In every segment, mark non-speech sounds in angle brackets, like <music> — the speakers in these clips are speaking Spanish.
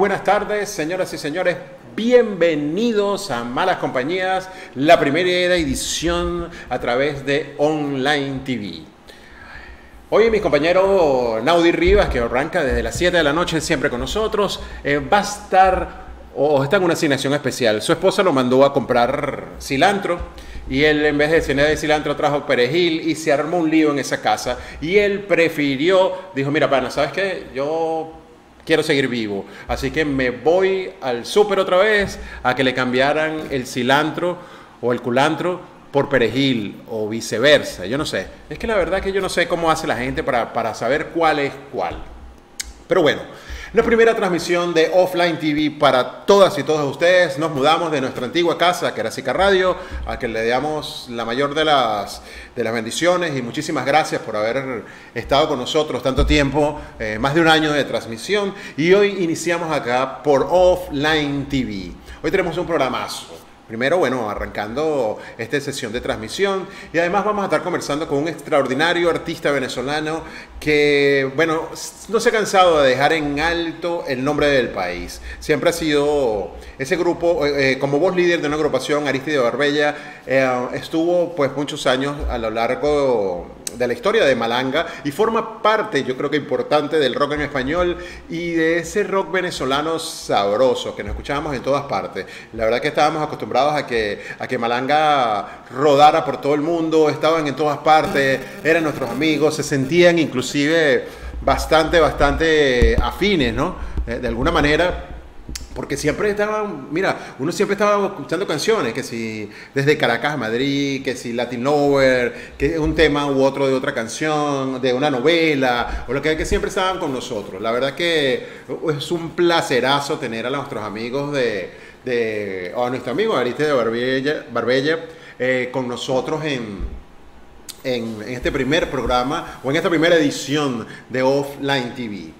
buenas tardes, señoras y señores. Bienvenidos a Malas Compañías, la primera edición a través de Online TV. Hoy mi compañero Naudi Rivas, que arranca desde las 7 de la noche siempre con nosotros, eh, va a estar o está en una asignación especial. Su esposa lo mandó a comprar cilantro y él en vez de cena de cilantro trajo perejil y se armó un lío en esa casa y él prefirió, dijo, mira, pana, ¿sabes qué? Yo quiero seguir vivo. Así que me voy al súper otra vez a que le cambiaran el cilantro o el culantro por perejil o viceversa. Yo no sé. Es que la verdad que yo no sé cómo hace la gente para, para saber cuál es cuál. Pero bueno. La primera transmisión de Offline TV para todas y todos ustedes. Nos mudamos de nuestra antigua casa, que era Sica Radio, a que le damos la mayor de las, de las bendiciones y muchísimas gracias por haber estado con nosotros tanto tiempo, eh, más de un año de transmisión. Y hoy iniciamos acá por Offline TV. Hoy tenemos un programazo. Primero, bueno, arrancando esta sesión de transmisión y además vamos a estar conversando con un extraordinario artista venezolano que, bueno, no se ha cansado de dejar en alto el nombre del país. Siempre ha sido ese grupo, eh, eh, como voz líder de una agrupación, Aristide Barbella, eh, estuvo pues muchos años a lo largo de la historia de Malanga y forma parte, yo creo que importante, del rock en español y de ese rock venezolano sabroso que nos escuchábamos en todas partes. La verdad que estábamos acostumbrados a que, a que Malanga rodara por todo el mundo, estaban en todas partes, eran nuestros amigos, se sentían inclusive bastante, bastante afines, ¿no? Eh, de alguna manera porque siempre estaban, mira, uno siempre estaba escuchando canciones, que si desde Caracas a Madrid, que si Latin Lover, que un tema u otro de otra canción, de una novela, o lo que que siempre estaban con nosotros. La verdad que es un placerazo tener a nuestros amigos de, de o a nuestro amigo Ariste de Barbella eh, con nosotros en, en, en este primer programa o en esta primera edición de Offline TV.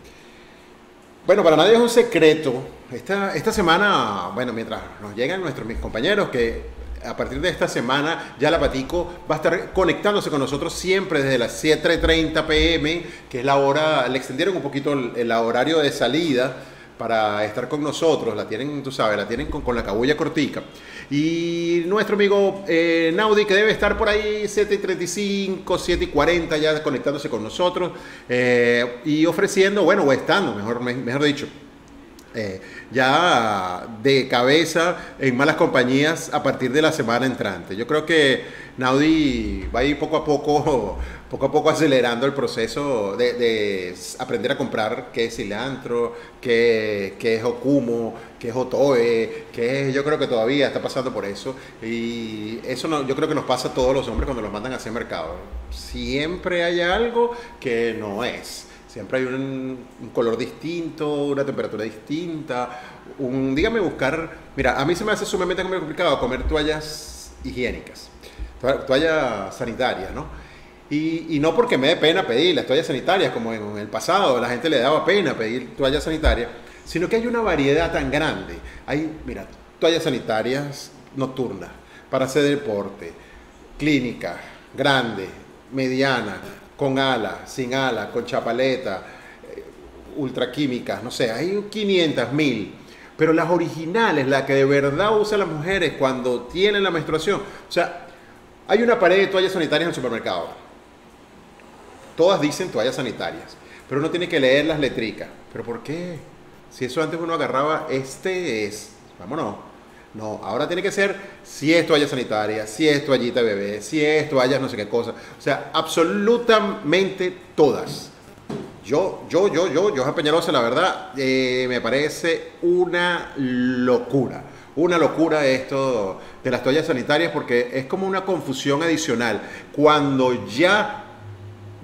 Bueno, para nadie es un secreto esta, esta semana, bueno, mientras nos llegan nuestros mis compañeros, que a partir de esta semana ya la Patico va a estar conectándose con nosotros siempre desde las 7.30 pm, que es la hora, le extendieron un poquito el, horario de salida para estar con nosotros, la tienen, tú sabes, la tienen con, con la cabulla cortica. Y nuestro amigo eh, Naudi, que debe estar por ahí 7.35, 7.40 ya conectándose con nosotros eh, y ofreciendo, bueno, o estando, mejor, mejor dicho, eh, ya de cabeza en malas compañías a partir de la semana entrante. Yo creo que Naudi va a ir poco a poco, <laughs> poco a poco acelerando el proceso de, aprender a comprar qué es cilantro, qué, es okumo, qué es otoe, qué yo creo que todavía está pasando por eso. Y eso no, yo creo que nos pasa a todos los hombres cuando los mandan a hacer mercado. Siempre hay algo que no es. Siempre hay un, color distinto, una temperatura distinta. Un, dígame buscar. Mira, a mí se me hace sumamente complicado comer toallas higiénicas, toallas sanitarias, ¿no? Y, y, no porque me dé pena pedir las toallas sanitarias, como en, el pasado la gente le daba pena pedir toallas sanitarias, sino que hay una variedad tan grande. Hay, mira, toallas sanitarias nocturnas para hacer deporte, clínica, grande, mediana, con ala, sin ala, con chapaleta, eh, ultraquímicas, no sé, hay 500 mil. Pero las originales, las que de verdad usan las mujeres cuando tienen la menstruación, o sea, hay una pared de toallas sanitarias en el supermercado. Todas dicen toallas sanitarias, pero uno tiene que leer las letricas. ¿Pero por qué? Si eso antes uno agarraba, este es, vámonos. No, ahora tiene que ser si es toalla sanitaria, si es toallita bebé, si es toalla no sé qué cosa. O sea, absolutamente todas. Yo, yo, yo, yo, yo, Peñalosa, la verdad, eh, me parece una locura. Una locura esto de las toallas sanitarias porque es como una confusión adicional. Cuando ya,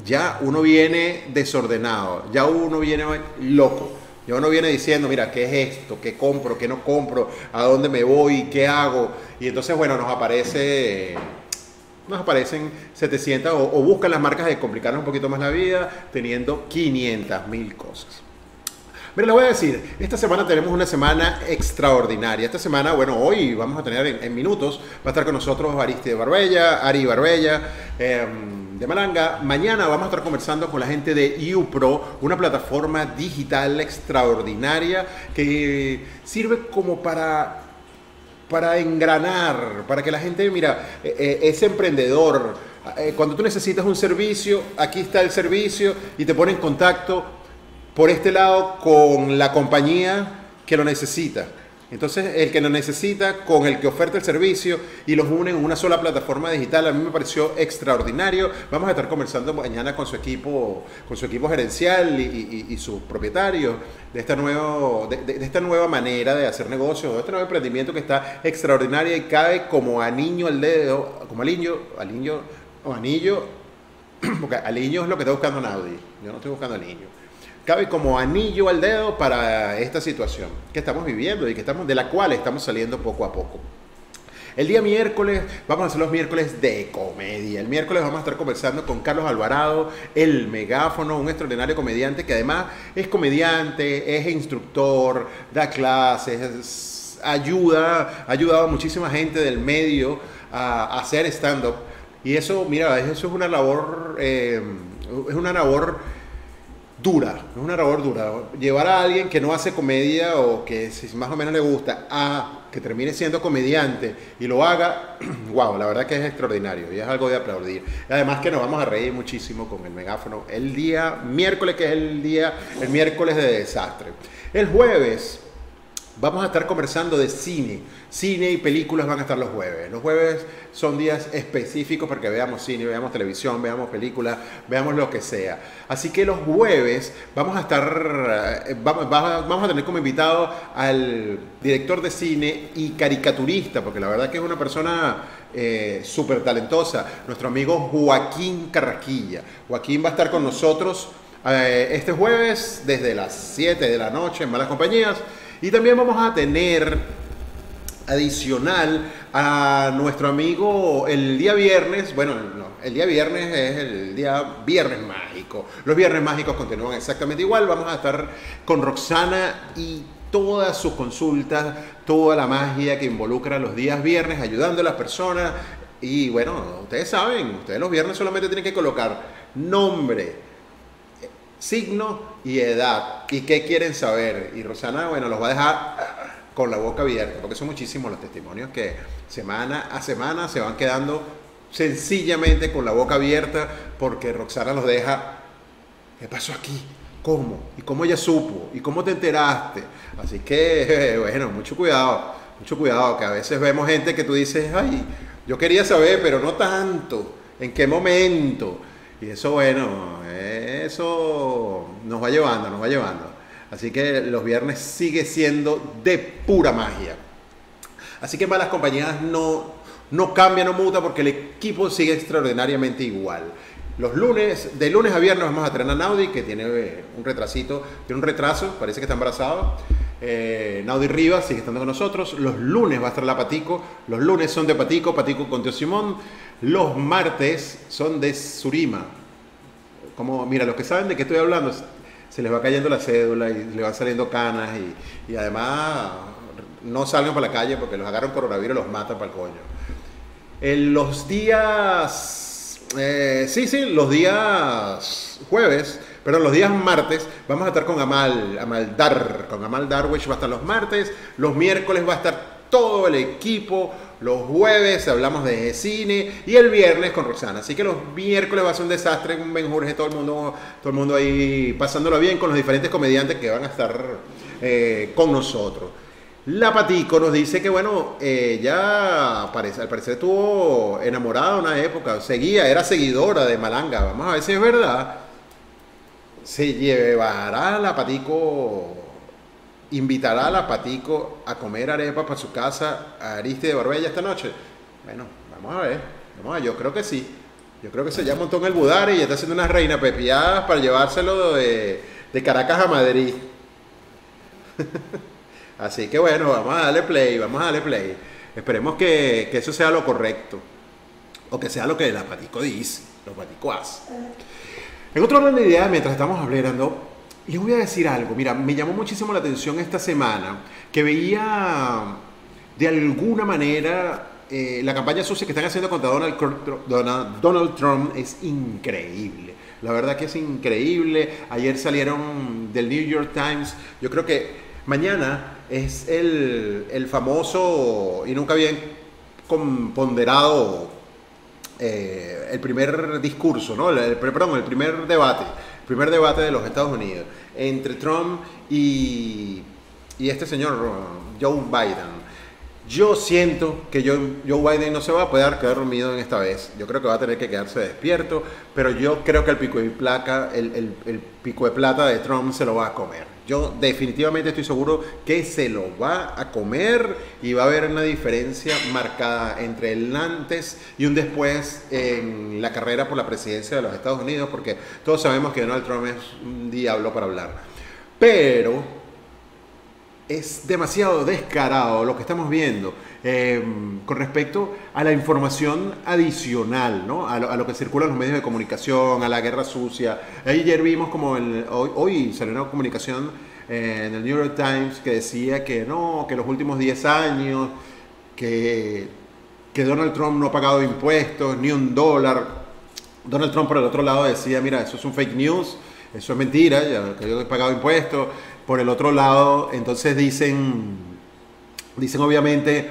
ya uno viene desordenado, ya uno viene loco y uno viene diciendo, mira, ¿qué es esto? ¿Qué compro? ¿Qué no compro? ¿A dónde me voy? ¿Qué hago? Y entonces, bueno, nos aparece nos aparecen 700 o, buscan las marcas de complicarnos un poquito más la vida teniendo 500 mil cosas. Mira, les voy a decir, esta semana tenemos una semana extraordinaria. Esta semana, bueno, hoy vamos a tener en, minutos, va a estar con nosotros Aristide Barbella, Ari Barbella, eh, de Malanga. Mañana vamos a estar conversando con la gente de UPRO, una plataforma digital extraordinaria que sirve como para para engranar, para que la gente, mira, eh, eh, es emprendedor. Eh, cuando tú necesitas un servicio, aquí está el servicio y te pone en contacto por este lado con la compañía que lo necesita. Entonces, el que lo necesita con el que oferta el servicio y los une en una sola plataforma digital, a mí me pareció extraordinario. Vamos a estar conversando mañana con su equipo, con su equipo gerencial y, sus propietarios de esta, nuevo, de, esta nueva manera de hacer negocios, de este nuevo emprendimiento que está extraordinario y cae como anillo al dedo, como aliño, aliño o anillo, <clears throat> porque aliño es lo que está buscando Naudi. Yo no estoy buscando aliño cabe como anillo al dedo para esta situación que estamos viviendo y que estamos, de la cual estamos saliendo poco a poco. El día miércoles vamos a hacer los miércoles de comedia. El miércoles vamos a estar conversando con Carlos Alvarado, el megáfono, un extraordinario comediante que además es comediante, es instructor, da clases, ayuda, ha ayudado a muchísima gente del medio a, hacer stand-up. Y eso, mira, eso es una labor, eh, es una labor dura, es una labor dura. Llevar a alguien que no hace comedia o que si más o menos le gusta a que termine siendo comediante y lo haga, <clears throat> wow, la verdad que es extraordinario y es algo de aplaudir. Además que nos vamos a reír muchísimo con el megáfono el día miércoles, que es el día, el miércoles de desastre. El jueves Vamos a estar conversando de cine. Cine y películas van a estar los jueves. Los jueves son días específicos para que veamos cine, veamos televisión, veamos películas, veamos lo que sea. Así que los jueves vamos a estar, eh, vamos a tener como invitado al director de cine y caricaturista, porque la verdad que es una persona eh, súper talentosa, nuestro amigo Joaquín Carraquilla. Joaquín va a estar con nosotros eh, este jueves desde las 7 de la noche en Malas Compañías. Y también vamos a tener adicional a nuestro amigo el día viernes, bueno, no, el día viernes es el día viernes mágico. Los viernes mágicos continúan exactamente igual. Vamos a estar con Roxana y todas sus consultas, toda la magia que involucra los días viernes, ayudando a las personas. Y bueno, ustedes saben, ustedes los viernes solamente tienen que colocar nombre, signo y edad. ¿Y qué quieren saber? Y Rosana, bueno, los va a dejar con la boca abierta, porque son muchísimos los testimonios que semana a semana se van quedando sencillamente con la boca abierta porque Roxana los deja, ¿qué pasó aquí? ¿Cómo? ¿Y cómo ella supo? ¿Y cómo te enteraste? Así que, <laughs> bueno, mucho cuidado, mucho cuidado, que a veces vemos gente que tú dices, ay, yo quería saber, pero no tanto, ¿en qué momento? Y eso, bueno, eso nos va llevando, nos va llevando. Así que los viernes sigue siendo de pura magia. Así que malas compañías no, no cambia, no muta porque el equipo sigue extraordinariamente igual. Los lunes, de lunes a viernes vamos a tener a Naudi, que tiene eh, un retrasito, tiene un retraso, parece que está embarazado. Eh, Naudi Rivas sigue estando con nosotros. Los lunes va a estar la Patico. Los lunes son de Patico, Patico con Teo Simón. Los martes son de Surima. Como, mira, los que saben de qué estoy hablando, se les va cayendo la cédula y le van saliendo canas y, además no salgan para la calle porque los agarran coronavirus y los matan para el coño. En los días, eh, sí, sí, los días jueves, pero los días martes vamos a estar con Amal, Amal Dar, con Amal Darwish va a estar los martes, los miércoles va a estar todo el equipo, los jueves hablamos de cine y el viernes con Roxana. Así que los miércoles va a ser un desastre, un Jorge, todo el mundo, todo el mundo ahí pasándolo bien con los diferentes comediantes que van a estar eh, con nosotros. La Patico nos dice que, bueno, ella al parecer estuvo enamorada una época, seguía, era seguidora de Malanga. Vamos a ver si es verdad. Se llevará la Patico invitará a la Patico a comer arepa para su casa a Ariste de Barbella esta noche? Bueno, vamos a ver. Vamos a yo creo que sí. Yo creo que se ya montó en el Budari y está haciendo unas reinas pepiadas para llevárselo de, Caracas a Madrid. <laughs> Así que bueno, vamos a darle play, vamos a darle play. Esperemos que, eso sea lo correcto. O que sea lo que la Patico dice, los Patico hace. En otro orden de ideas, mientras estamos hablando, les voy a decir algo, mira, me llamó muchísimo la atención esta semana que veía de alguna manera eh, la campaña sucia que están haciendo contra Donald, Donald, Donald Trump es increíble. La verdad que es increíble. Ayer salieron del New York Times. Yo creo que mañana es el, el famoso y nunca bien ponderado eh, el primer discurso, ¿no? El, perdón, el primer debate, el primer debate de los Estados Unidos entre Trump y, este señor Joe Biden. Yo siento que Joe, Biden no se va a poder quedar dormido en esta vez. Yo creo que va a tener que quedarse despierto, pero yo creo que el pico de placa, el, el pico de plata de Trump se lo va a comer. Yo definitivamente estoy seguro que se lo va a comer y va a haber una diferencia marcada entre el antes y un después en la carrera por la presidencia de los Estados Unidos, porque todos sabemos que Donald Trump es un diablo para hablar. Pero es demasiado descarado lo que estamos viendo eh, con respecto a la información adicional, ¿no? a, lo, que circula en los medios de comunicación, a la guerra sucia. Ayer vimos como el, hoy, salió una comunicación eh, en el New York Times que decía que no, que los últimos 10 años, que, que Donald Trump no ha pagado impuestos, ni un dólar. Donald Trump por el otro lado decía, mira, eso es un fake news, eso es mentira, que yo he pagado impuestos por el otro lado, entonces dicen, dicen obviamente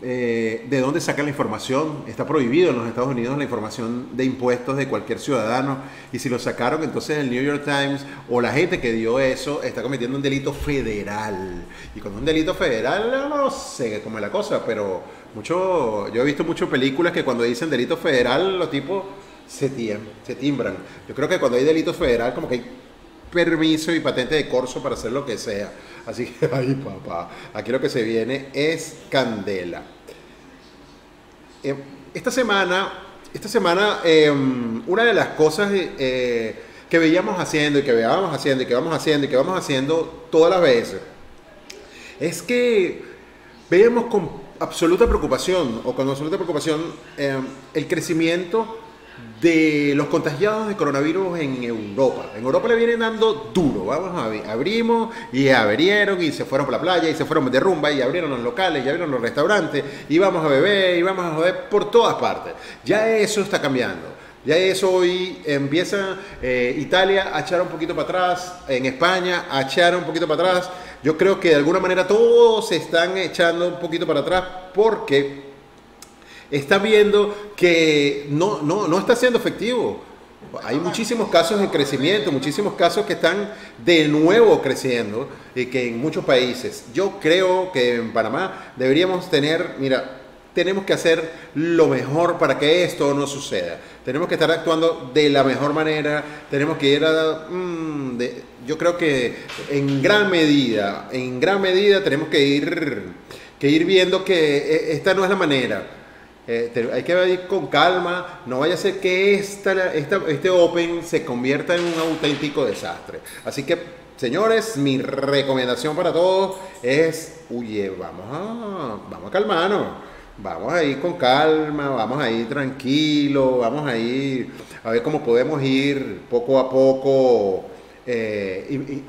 eh, de dónde sacan la información. Está prohibido en los Estados Unidos la información de impuestos de cualquier ciudadano. Y si lo sacaron, entonces el New York Times o la gente que dio eso está cometiendo un delito federal. Y con un delito federal no sé cómo es la cosa, pero mucho, yo he visto muchas películas que cuando dicen delito federal los tipos se, se timbran. Yo creo que cuando hay delito federal como que hay permiso y patente de corso para hacer lo que sea. Así que, <laughs> ay papá, aquí lo que se viene es candela. Eh, esta semana, esta semana em, una de las cosas eh, que veíamos haciendo y que veíamos haciendo y que vamos haciendo y que vamos haciendo todas las veces, es que veíamos con absoluta preocupación o con absoluta preocupación em, el crecimiento de los contagiados de coronavirus en Europa. En Europa le vienen dando duro, vamos a abrimos y abrieron y se fueron por la playa y se fueron de rumba y abrieron los locales y abrieron los restaurantes y vamos a beber y vamos a joder por todas partes. Ya eso está cambiando. Ya eso hoy empieza eh, Italia a echar un poquito para atrás, en España a echar un poquito para atrás. Yo creo que de alguna manera todos se están echando un poquito para atrás porque está viendo que no, no, no está siendo efectivo. Hay muchísimos casos de crecimiento, muchísimos casos que están de nuevo creciendo y que en muchos países. Yo creo que en Panamá deberíamos tener, mira, tenemos que hacer lo mejor para que esto no suceda. Tenemos que estar actuando de la mejor manera, tenemos que ir a... Mm, yo creo que en gran medida, en gran medida tenemos que ir, que ir viendo que eh, esta no es la manera eh, hay que ir con calma, no vaya a ser que esta, este Open se convierta en un auténtico desastre. Así que, señores, mi recomendación para todos es, oye, vamos a, vamos a calmarnos, vamos a ir con calma, vamos a ir tranquilo, vamos a ir a ver cómo podemos ir poco a poco. Eh,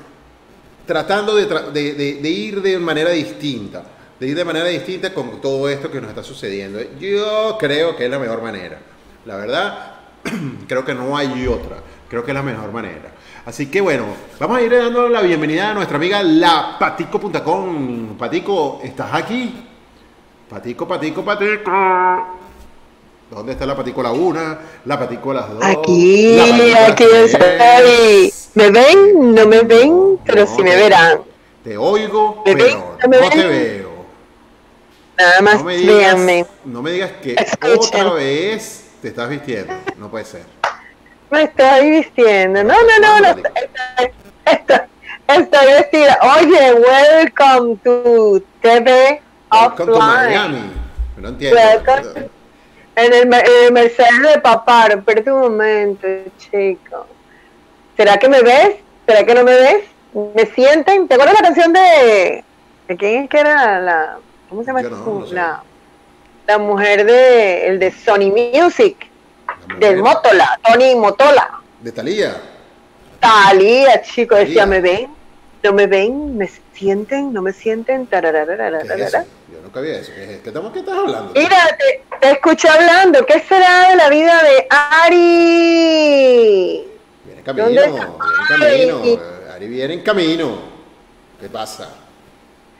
tratando de ir de manera distinta de ir de manera distinta con todo esto que nos está sucediendo. Yo creo que es la mejor manera. La verdad, <clears throat> creo que no hay otra. Creo que es la mejor manera. Así que bueno, vamos a ir dando la bienvenida a nuestra amiga lapatico.com. Patico, ¿estás aquí? Patico, Patico, Patico. ¿Dónde está la Patico la una? La Patico las dos. Aquí, aquí estoy. ¿Me ven? No me ven, pero sí me verán. Te oigo, pero no te veo. Nada más, no me digas, No me digas que otra vez te estás vistiendo. No puede ser. Me estoy vistiendo. No, no, no, no. Estoy, estoy, vestida. Oye, welcome to TV Welcome to Miami. No entiendo. En el, en Mercedes de Papar. Espérate un momento, chico. ¿Será que me ves? ¿Será que no me ves? ¿Me sienten? ¿Te acuerdas la canción de... ¿De quién es que era la ¿Cómo se llama? la, la, mujer de, el de Sony Music, del Motola, Tony Motola. ¿De Talía? Talía, chico, decía, ¿me ven? no me ven, me sienten, no me sienten. ¿Qué es eso? Yo nunca vi eso. ¿Qué, es? ¿Qué, estamos, ¿Qué estás hablando? Mira, te, te escuché hablando. ¿Qué será de la vida de Ari? Viene en camino, viene en camino. Ari viene en camino. ¿Qué pasa?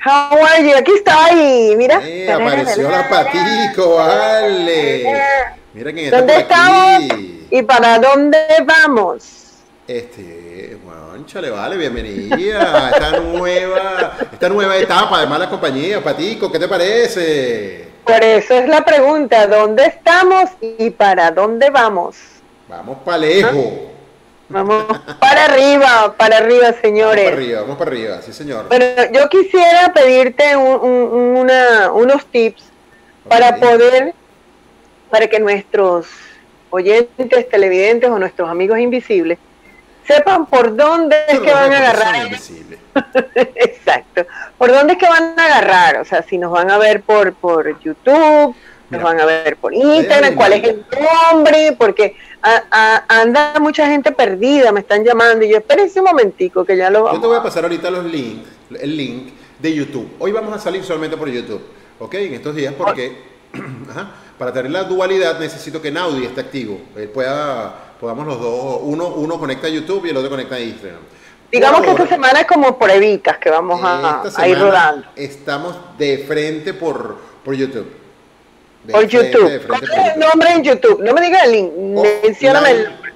How are you? Aquí ahí, mira. Eh, apareció la patico, vale. Mira quién está ¿Dónde por estamos? ¿Y para dónde vamos? Este, bueno, chale, vale, bienvenida a esta nueva, esta nueva etapa de mala compañía, Patico, ¿qué te parece? Por eso es la pregunta, ¿dónde estamos y para dónde vamos? Vamos para lejos. Vamos para arriba, para arriba, Vamos señores. para arriba, vamos para arriba, sí señor. Bueno, yo quisiera pedirte un- un- una- unos tips para poder, para que nuestros oyentes, televidentes o nuestros amigos invisibles sepan por dónde es que van a agarrar. <laughs> Exacto. ¿Por dónde es que van a agarrar? O sea, si nos van a ver por, por YouTube, nos van a ver por Instagram, cuál es el nombre, porque a- a- anda mucha gente perdida, me están llamando y yo, espérense un momentico que ya lo Yo vamos. te voy a pasar ahorita los links, el link de YouTube. Hoy vamos a salir solamente por YouTube, ¿ok? En estos días porque <clears throat> ajá, para tener la dualidad necesito que Naudi esté activo. Él pueda, podamos los dos, uno, uno conecta a YouTube y el otro conecta a Instagram. Digamos que esta semana es como por evitas que vamos a, a ir rodando. Estamos de frente por, por YouTube. De Por frente, YouTube. de frente ¿Cuál es el nombre en YouTube? No me digas el link, mencióname el Offline- nombre.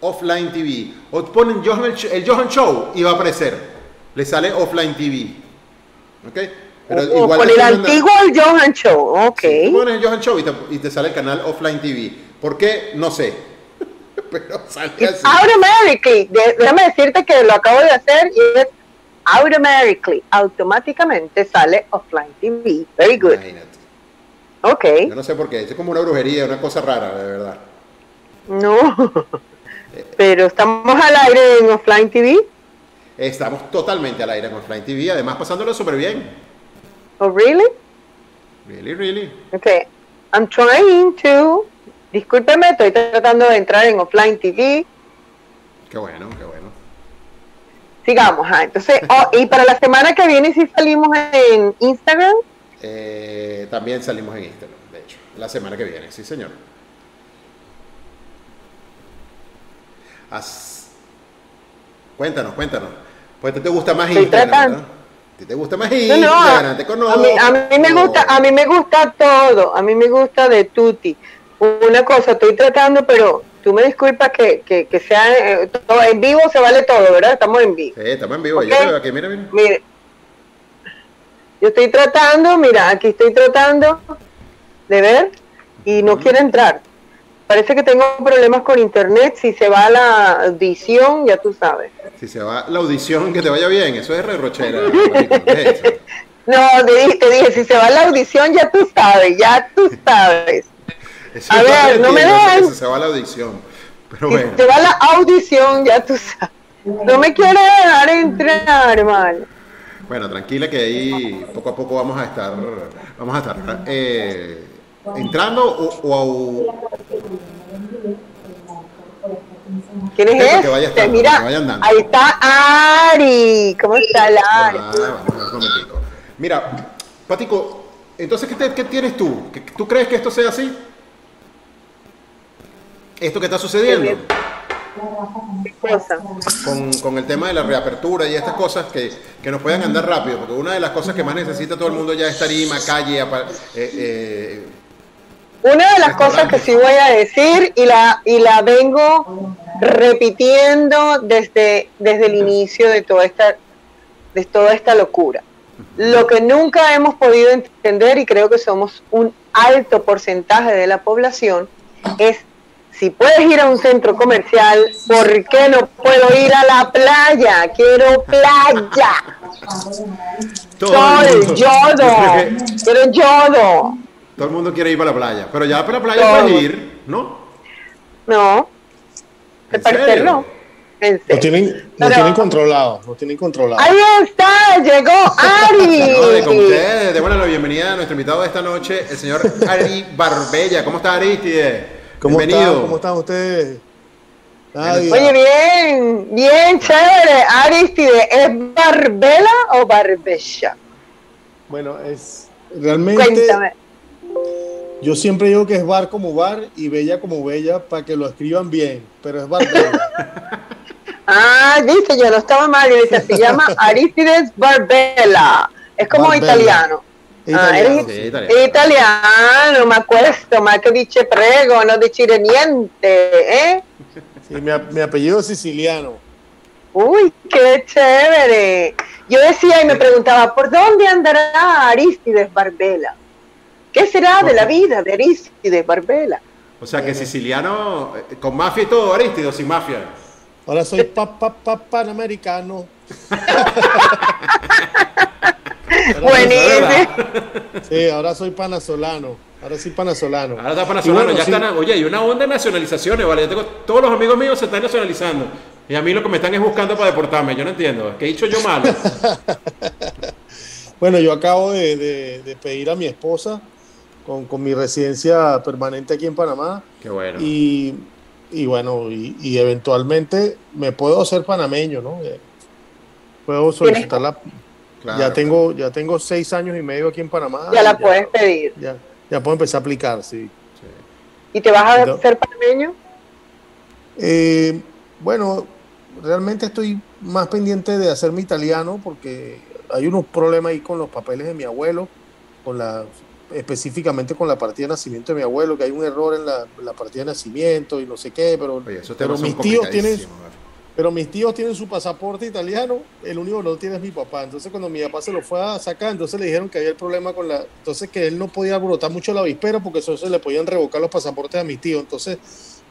Offline TV. O ponen Johan el, Johan Show y va a aparecer. Le sale Offline TV. ¿Ok? Pero O igual te el antiguo el Johan Show, ok. Sí, tú pones el Johan Show y te, y te sale el canal Offline TV. ¿Por qué? No sé. <laughs> Pero sale así. Automatically, déjame decirte que lo acabo de hacer y es automatically, automáticamente sale offline TV. Very good. Imagínate. Ok. Yo no sé por qué. Es como una brujería, una cosa rara, de verdad. No. <laughs> Pero estamos al aire en offline TV. Estamos totalmente al aire con Offline TV. Además, pasándolo súper bien. Oh, really? Really, really. Okay. I'm trying to. Discúlpeme, estoy tratando de entrar en offline TV. Qué bueno, qué bueno. Sigamos. ah, Entonces, oh, y para la semana que viene, si salimos en Instagram. Eh, también salimos en Instagram, de hecho. La semana que viene, sí, señor. Cuéntanos, cuéntanos. Pues a te gusta más Estoy Instagram. A te gusta más No, Instagram, no, te a, conozco. mí, a mí me gusta, a mí me gusta todo, a mí me gusta de tutti. Una cosa, estoy tratando, pero tú me disculpas que, que, que sea eh, todo, en vivo se vale todo, ¿verdad? Estamos en vivo. Sí, estamos en vivo. Yo Ok. te veo aquí, mira, mira. Mire, yo estoy tratando, mira, aquí estoy tratando de ver y no quiere entrar. Parece que tengo problemas con internet, si se va la audición, ya tú sabes. Si se va la audición, que te vaya bien. Eso es re rochera. <laughs> No, te dije, te dije, si se va la audición, ya tú sabes, ya tú sabes. Eso A ver, no me dejan. que Se va la audición. Pero Si bueno. se va la audición, ya tú sabes. No me quiere dejar entrar, hermano. Bueno, tranquila que ahí poco a poco vamos a estar, vamos a estar eh, entrando o, o- ¿Quién es Eso, que ese? vaya estando, Mira, que vaya andando. ahí está Ari. ¿Cómo está el Ari? Ah, vamos a ver un momentico. Mira, Patico, entonces, ¿qué, te- qué tienes tú? ¿Qué- ¿Tú crees que esto sea así? ¿Esto que está sucediendo? Con, con el tema de la reapertura y estas cosas que, que nos puedan andar rápido, porque una de las cosas que más necesita todo el mundo ya es tarima, calle, eh, eh, Una de las cosas que sí voy a decir y la, y la vengo repitiendo desde, desde el inicio de toda esta, de toda esta locura. Lo que nunca hemos podido entender, y creo que somos un alto porcentaje de la población, es si puedes ir a un centro comercial, ¿por qué no puedo ir a la playa? Quiero playa. todo, Sol, yodo. Quiero yodo. todo el mundo quiere ir para la playa, pero ya para la playa Todo. puedes ir, ¿no? No. ¿Te ¿En parece no? Lo tienen, lo tienen controlado, lo tienen controlado. Ahí está, llegó <laughs> No, de con Ari. ustedes, démosle la bienvenida a nuestro invitado de esta noche, el señor Ari Barbella. ¿Cómo está Aristide? ¿Cómo Bienvenido. están? ¿Cómo están ustedes? Oye, bien, bien chévere. Aristide, ¿es Barbela o Barbella? Bueno, es realmente. Cuéntame. Yo siempre digo que es bar como bar y bella como bella para que lo escriban bien, pero es Barbella. <laughs> Ah, dice, yo no estaba mal. y Dice, se llama <laughs> Aristides Barbella. Es como Barbella. italiano. Ah, Italiano. Sí, italiano. italiano, ma questo, ma che dice prego, no dice niente, ¿eh? Sí, mi, apellido es siciliano. Uy, qué chévere. Yo decía y me preguntaba, ¿por dónde andará Aristides Barbela? ¿Qué será de la vida de Aristides Barbela? O sea que siciliano, eh, con mafia y todo, Aristido, sin mafia. Ahora soy pa, pa, pa- panamericano. <laughs> Buenísimo. Sí, ahora soy panazolano. Ahora sí panazolano. Ahora está panazolano, bueno, ya sí, están, oye, hay una onda de nacionalizaciones, ¿vale? Yo tengo, todos los amigos míos se están nacionalizando. Y a mí lo que me están es buscando para deportarme, yo no entiendo. ¿Qué he dicho yo mal? <laughs> Bueno, yo acabo de, de- de pedir a mi esposa con, con mi residencia permanente aquí en Panamá. Qué bueno. Y, y bueno, y, y eventualmente me puedo hacer panameño, ¿no? Eh, Puedo solicitar la... Claro, ya, tengo, ya tengo seis años y medio aquí en Panamá. Ya la puedes pedir. Ya, ya puedo empezar a aplicar, sí. ¿Y te vas a No. ser panameño? Eh, bueno, realmente estoy más pendiente de hacerme italiano porque hay unos problemas ahí con los papeles de mi abuelo, con la específicamente con la partida de nacimiento de mi abuelo, que hay un error en la, la partida de nacimiento y no sé qué, pero, Oye, pero mis tíos tienen pero mis tíos tienen su pasaporte italiano, el único que no tiene es mi papá. Entonces cuando mi papá se lo fue a sacar, entonces le dijeron que había el problema con la, entonces que él no podía brotar mucho la avispera porque eso se le podían revocar los pasaportes a mis tíos. Entonces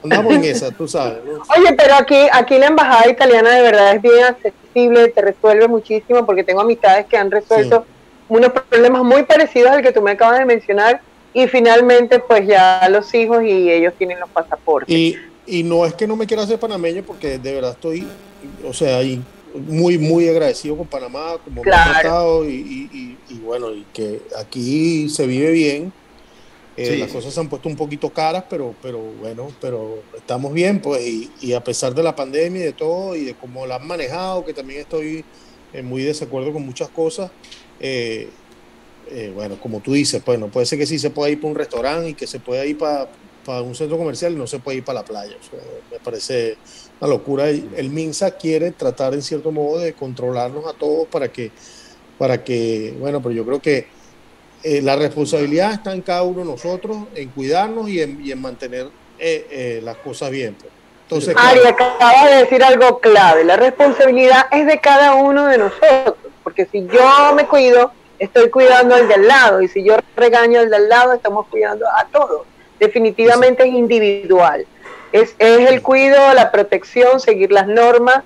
andamos en esa, tú sabes. ¿no? <laughs> Oye, pero aquí, aquí la embajada italiana de verdad es bien accesible, te resuelve muchísimo porque tengo amistades que han resuelto unos problemas muy parecidos al que tú me acabas de mencionar y finalmente pues ya los hijos y ellos tienen los pasaportes. Y, y no es que no me quiera hacer panameño porque de verdad estoy, o sea, y muy, muy agradecido con Panamá, como me Claro. ha tratado y, y- y- y bueno, y que aquí se vive bien. Eh, Sí, las cosas se han puesto un poquito caras, pero, pero bueno, pero estamos bien, pues, y, y a pesar de la pandemia y de todo, y de cómo la han manejado, que también estoy en muy desacuerdo con muchas cosas, eh, eh, bueno, como tú dices, pues no puede ser que sí se pueda ir para un restaurante y que se pueda ir para, para un centro comercial y no se puede ir para la playa. Me parece una locura. El MINSA quiere tratar en cierto modo de controlarnos a todos para que, para que bueno, pero yo creo que eh, la responsabilidad está en cada uno de nosotros, en cuidarnos y en, y en mantener eh, eh, las cosas bien. pues. Entonces, Ari, claro, acabas de decir algo clave. La responsabilidad es de cada uno de nosotros. Porque si yo me cuido, estoy cuidando al de al lado. Y si yo regaño al de al lado, estamos cuidando a todos. Definitivamente es individual. Es, es el cuido, la protección, seguir las normas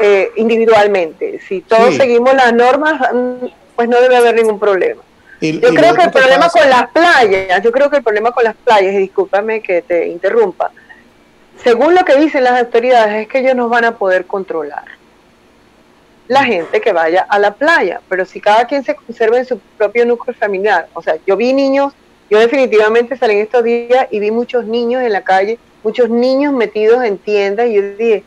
eh, individualmente. Si todos Sí. seguimos las normas, pues no debe haber ningún problema. y- Yo y creo que el problema pasa- con las playas, yo creo que el problema con las playas, y discúlpame que te interrumpa, según lo que dicen las autoridades, es que ellos nos van a poder controlar la gente que vaya a la playa, pero si cada quien se conserva en su propio núcleo familiar, o sea, yo vi niños, yo definitivamente salí en estos días y vi muchos niños en la calle, muchos niños metidos en tiendas y yo dije,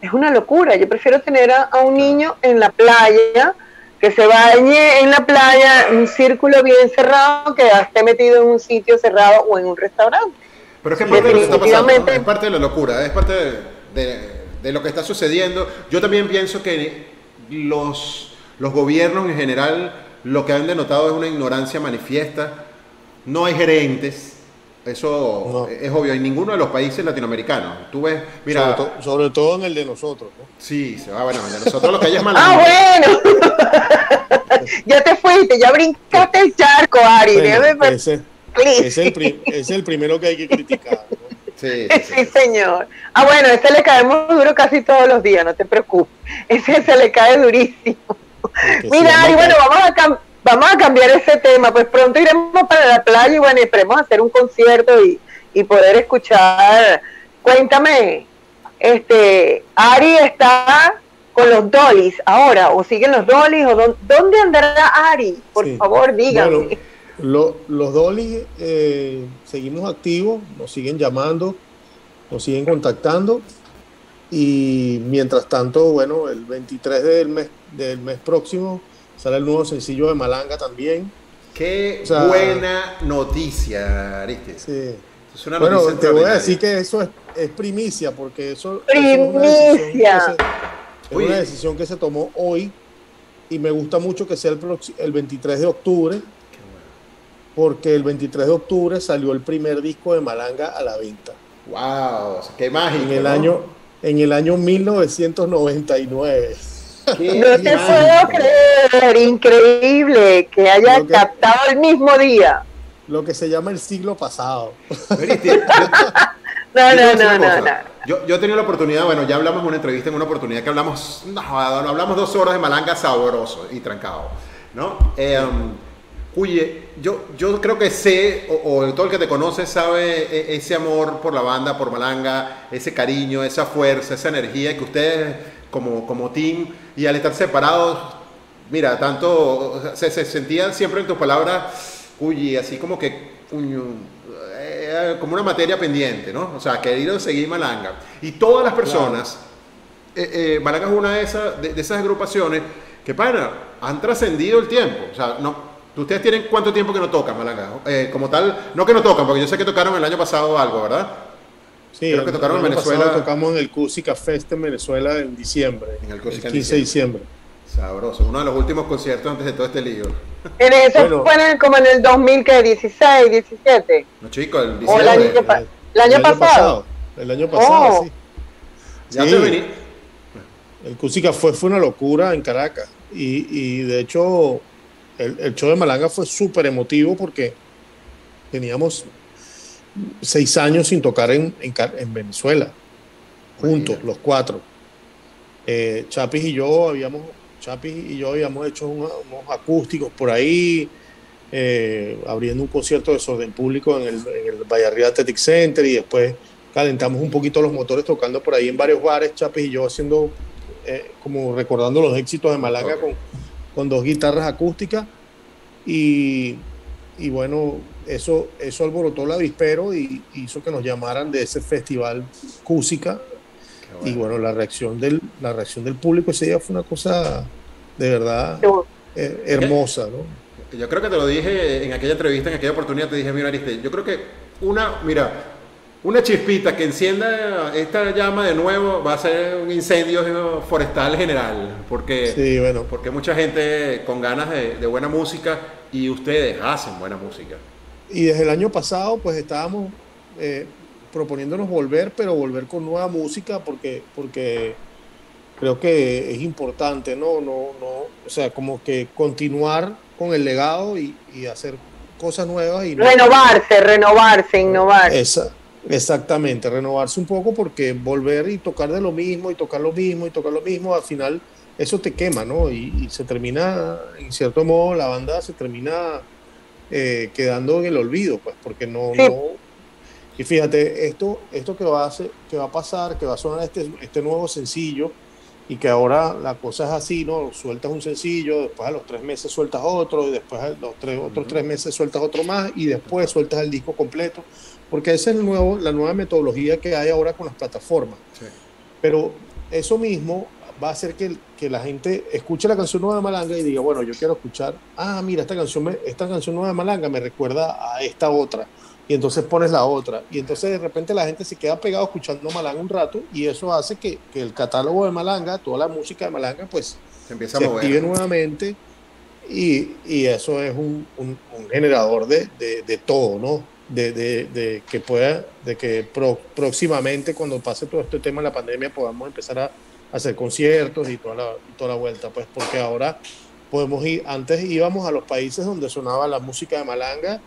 es una locura, yo prefiero tener a, a un niño en la playa, que se bañe en la playa, un círculo bien cerrado, que esté metido en un sitio cerrado o en un restaurante. Pero es que es parte de lo que está pasando, es parte de la locura, es parte de, de- de lo que está sucediendo. Yo también pienso que los, los gobiernos en general lo que han denotado es una ignorancia manifiesta. No hay gerentes, eso No. es obvio, en ninguno de los países latinoamericanos. Tú ves, mira, sobre, to- sobre todo en el de nosotros. ¿no? sí, se va, bueno, de nosotros lo que hay es <laughs> mal. Ah, bueno. <laughs> ya te fuiste, ya brincaste el charco, Ari. Bueno, please. es el es el primero que hay que criticar. ¿no? Sí, sí, <laughs> sí. Sí, señor. Ah, bueno, ese le caemos duro casi todos los días, no te preocupes. <laughs> Ese se le cae durísimo. Porque Mira, a- bueno, vamos a, cam- vamos a cambiar ese tema. Pues pronto iremos para la playa y bueno, esperemos hacer un concierto y, y poder escuchar. Cuéntame, este, Ari está con los Dolis ahora, o siguen los Dolis, o dón- dónde andará Ari? Por Sí. favor, dígame. Bueno, lo- los Dolly eh, seguimos activos, nos siguen llamando, nos siguen contactando Y mientras tanto, bueno, el 23 del mes, del mes próximo sale el nuevo sencillo de Malanga también. Qué buena noticia, Aristis. Sí. Es una bueno, te voy a decir que eso es, es primicia, porque eso, primicia. es, una decisión que se, tomó hoy y me gusta mucho que sea el, el 23 de octubre, porque el 23 de octubre salió el primer disco de Malanga a la venta. ¡Wow! ¡Qué mágico! En el, año, en el año 1999. <laughs> No te puedo creer, increíble que haya captado el mismo día. Lo que se llama el siglo pasado. <laughs> no, no, no, no, no. Yo, yo he tenido la oportunidad, bueno, ya hablamos en una entrevista, en una oportunidad que hablamos, no, hablamos dos horas de malanga sabroso y trancado, ¿no? Eh, Oye, yo, yo creo que sé, o, todo el que te conoce sabe e, ese amor por la banda, por Malanga, ese cariño, esa fuerza, esa energía que ustedes como, como team y al estar separados, mira, tanto, se, se sentían siempre en tus palabras, uy, así como que, eh, como una materia pendiente, ¿no? O sea, querido seguir Malanga. Y todas las personas, eh, eh, Malanga es una de esas, de, de esas agrupaciones que, para, han trascendido el tiempo. O sea, no, ¿Ustedes tienen cuánto tiempo que no tocan, Malanga? Eh, como tal, no que no tocan, porque yo sé que tocaron el año pasado algo, ¿verdad? Sí, Creo que tocaron en Venezuela. tocamos en el Cusica Fest en Venezuela en diciembre. En el, 15 de diciembre. Sabroso, uno de los últimos conciertos antes de todo este lío. En eso fue como en el 2016, 17. No, chicos, el diciembre. el año, pasado. El año pasado, oh. sí. Ya sí. El Cusica fue, fue una locura en Caracas. Y, y de hecho, el, show de Malanga fue súper emotivo porque teníamos seis años sin tocar en, en, Venezuela, juntos, los cuatro. Eh, Chapis y yo habíamos, Chapis y yo habíamos hecho unos, acústicos por ahí, eh, abriendo un concierto de desorden público en el, en el Vallarría Athletic Center y después calentamos un poquito los motores tocando por ahí en varios bares, Chapis y yo haciendo, eh, como recordando los éxitos de Malanga con con dos guitarras acústicas y, y bueno, eso, eso alborotó la avispero y hizo que nos llamaran de ese festival Cúsica. Y bueno, la reacción, del, la reacción del público ese día fue una cosa de verdad eh, hermosa, ¿no? Yo creo que te lo dije en aquella entrevista, en aquella oportunidad, te dije, mira, Ariste, yo creo que una, mira, una chispita que encienda esta llama de nuevo va a ser un incendio forestal general, porque, sí, bueno. porque mucha gente con ganas de, buena música y ustedes hacen buena música. Y desde el año pasado pues estábamos eh, proponiéndonos volver, pero volver con nueva música porque, porque creo que es importante, ¿no? No, no, o sea, como que continuar con el legado y, hacer cosas nuevas. y Renovarse, renovarse, innovar. Esa, Exactamente, renovarse un poco porque volver y tocar de lo mismo y tocar lo mismo y tocar lo mismo, al final eso te quema, ¿no? Y, se termina, en cierto modo, la banda se termina eh, quedando en el olvido, pues, porque no, Y fíjate, esto, esto que, va a que va a pasar, que va a sonar este, este nuevo sencillo, y que ahora la cosa es así, ¿no? Sueltas un sencillo, después a los tres meses sueltas otro, y después a los tres, otros tres meses sueltas otro más, y después sueltas el disco completo porque esa es el nuevo, la nueva metodología que hay ahora con las plataformas. Pero eso mismo va a hacer que, que, la gente escuche la canción nueva de Malanga y diga, bueno, yo quiero escuchar, ah, mira, esta canción, esta canción nueva de Malanga me recuerda a esta otra. Y entonces pones la otra. Y entonces de repente la gente se queda pegado escuchando Malanga un rato y eso hace que, que el catálogo de Malanga, toda la música de Malanga, pues se, empieza a mover. active nuevamente. Y, y, eso es un, un, generador de, de, de todo, ¿no? De, de, que pueda, de que próximamente cuando pase todo este tema de la pandemia podamos empezar a, hacer conciertos y toda la, toda la vuelta, pues porque ahora podemos ir, antes íbamos a los países donde sonaba la música de Malanga,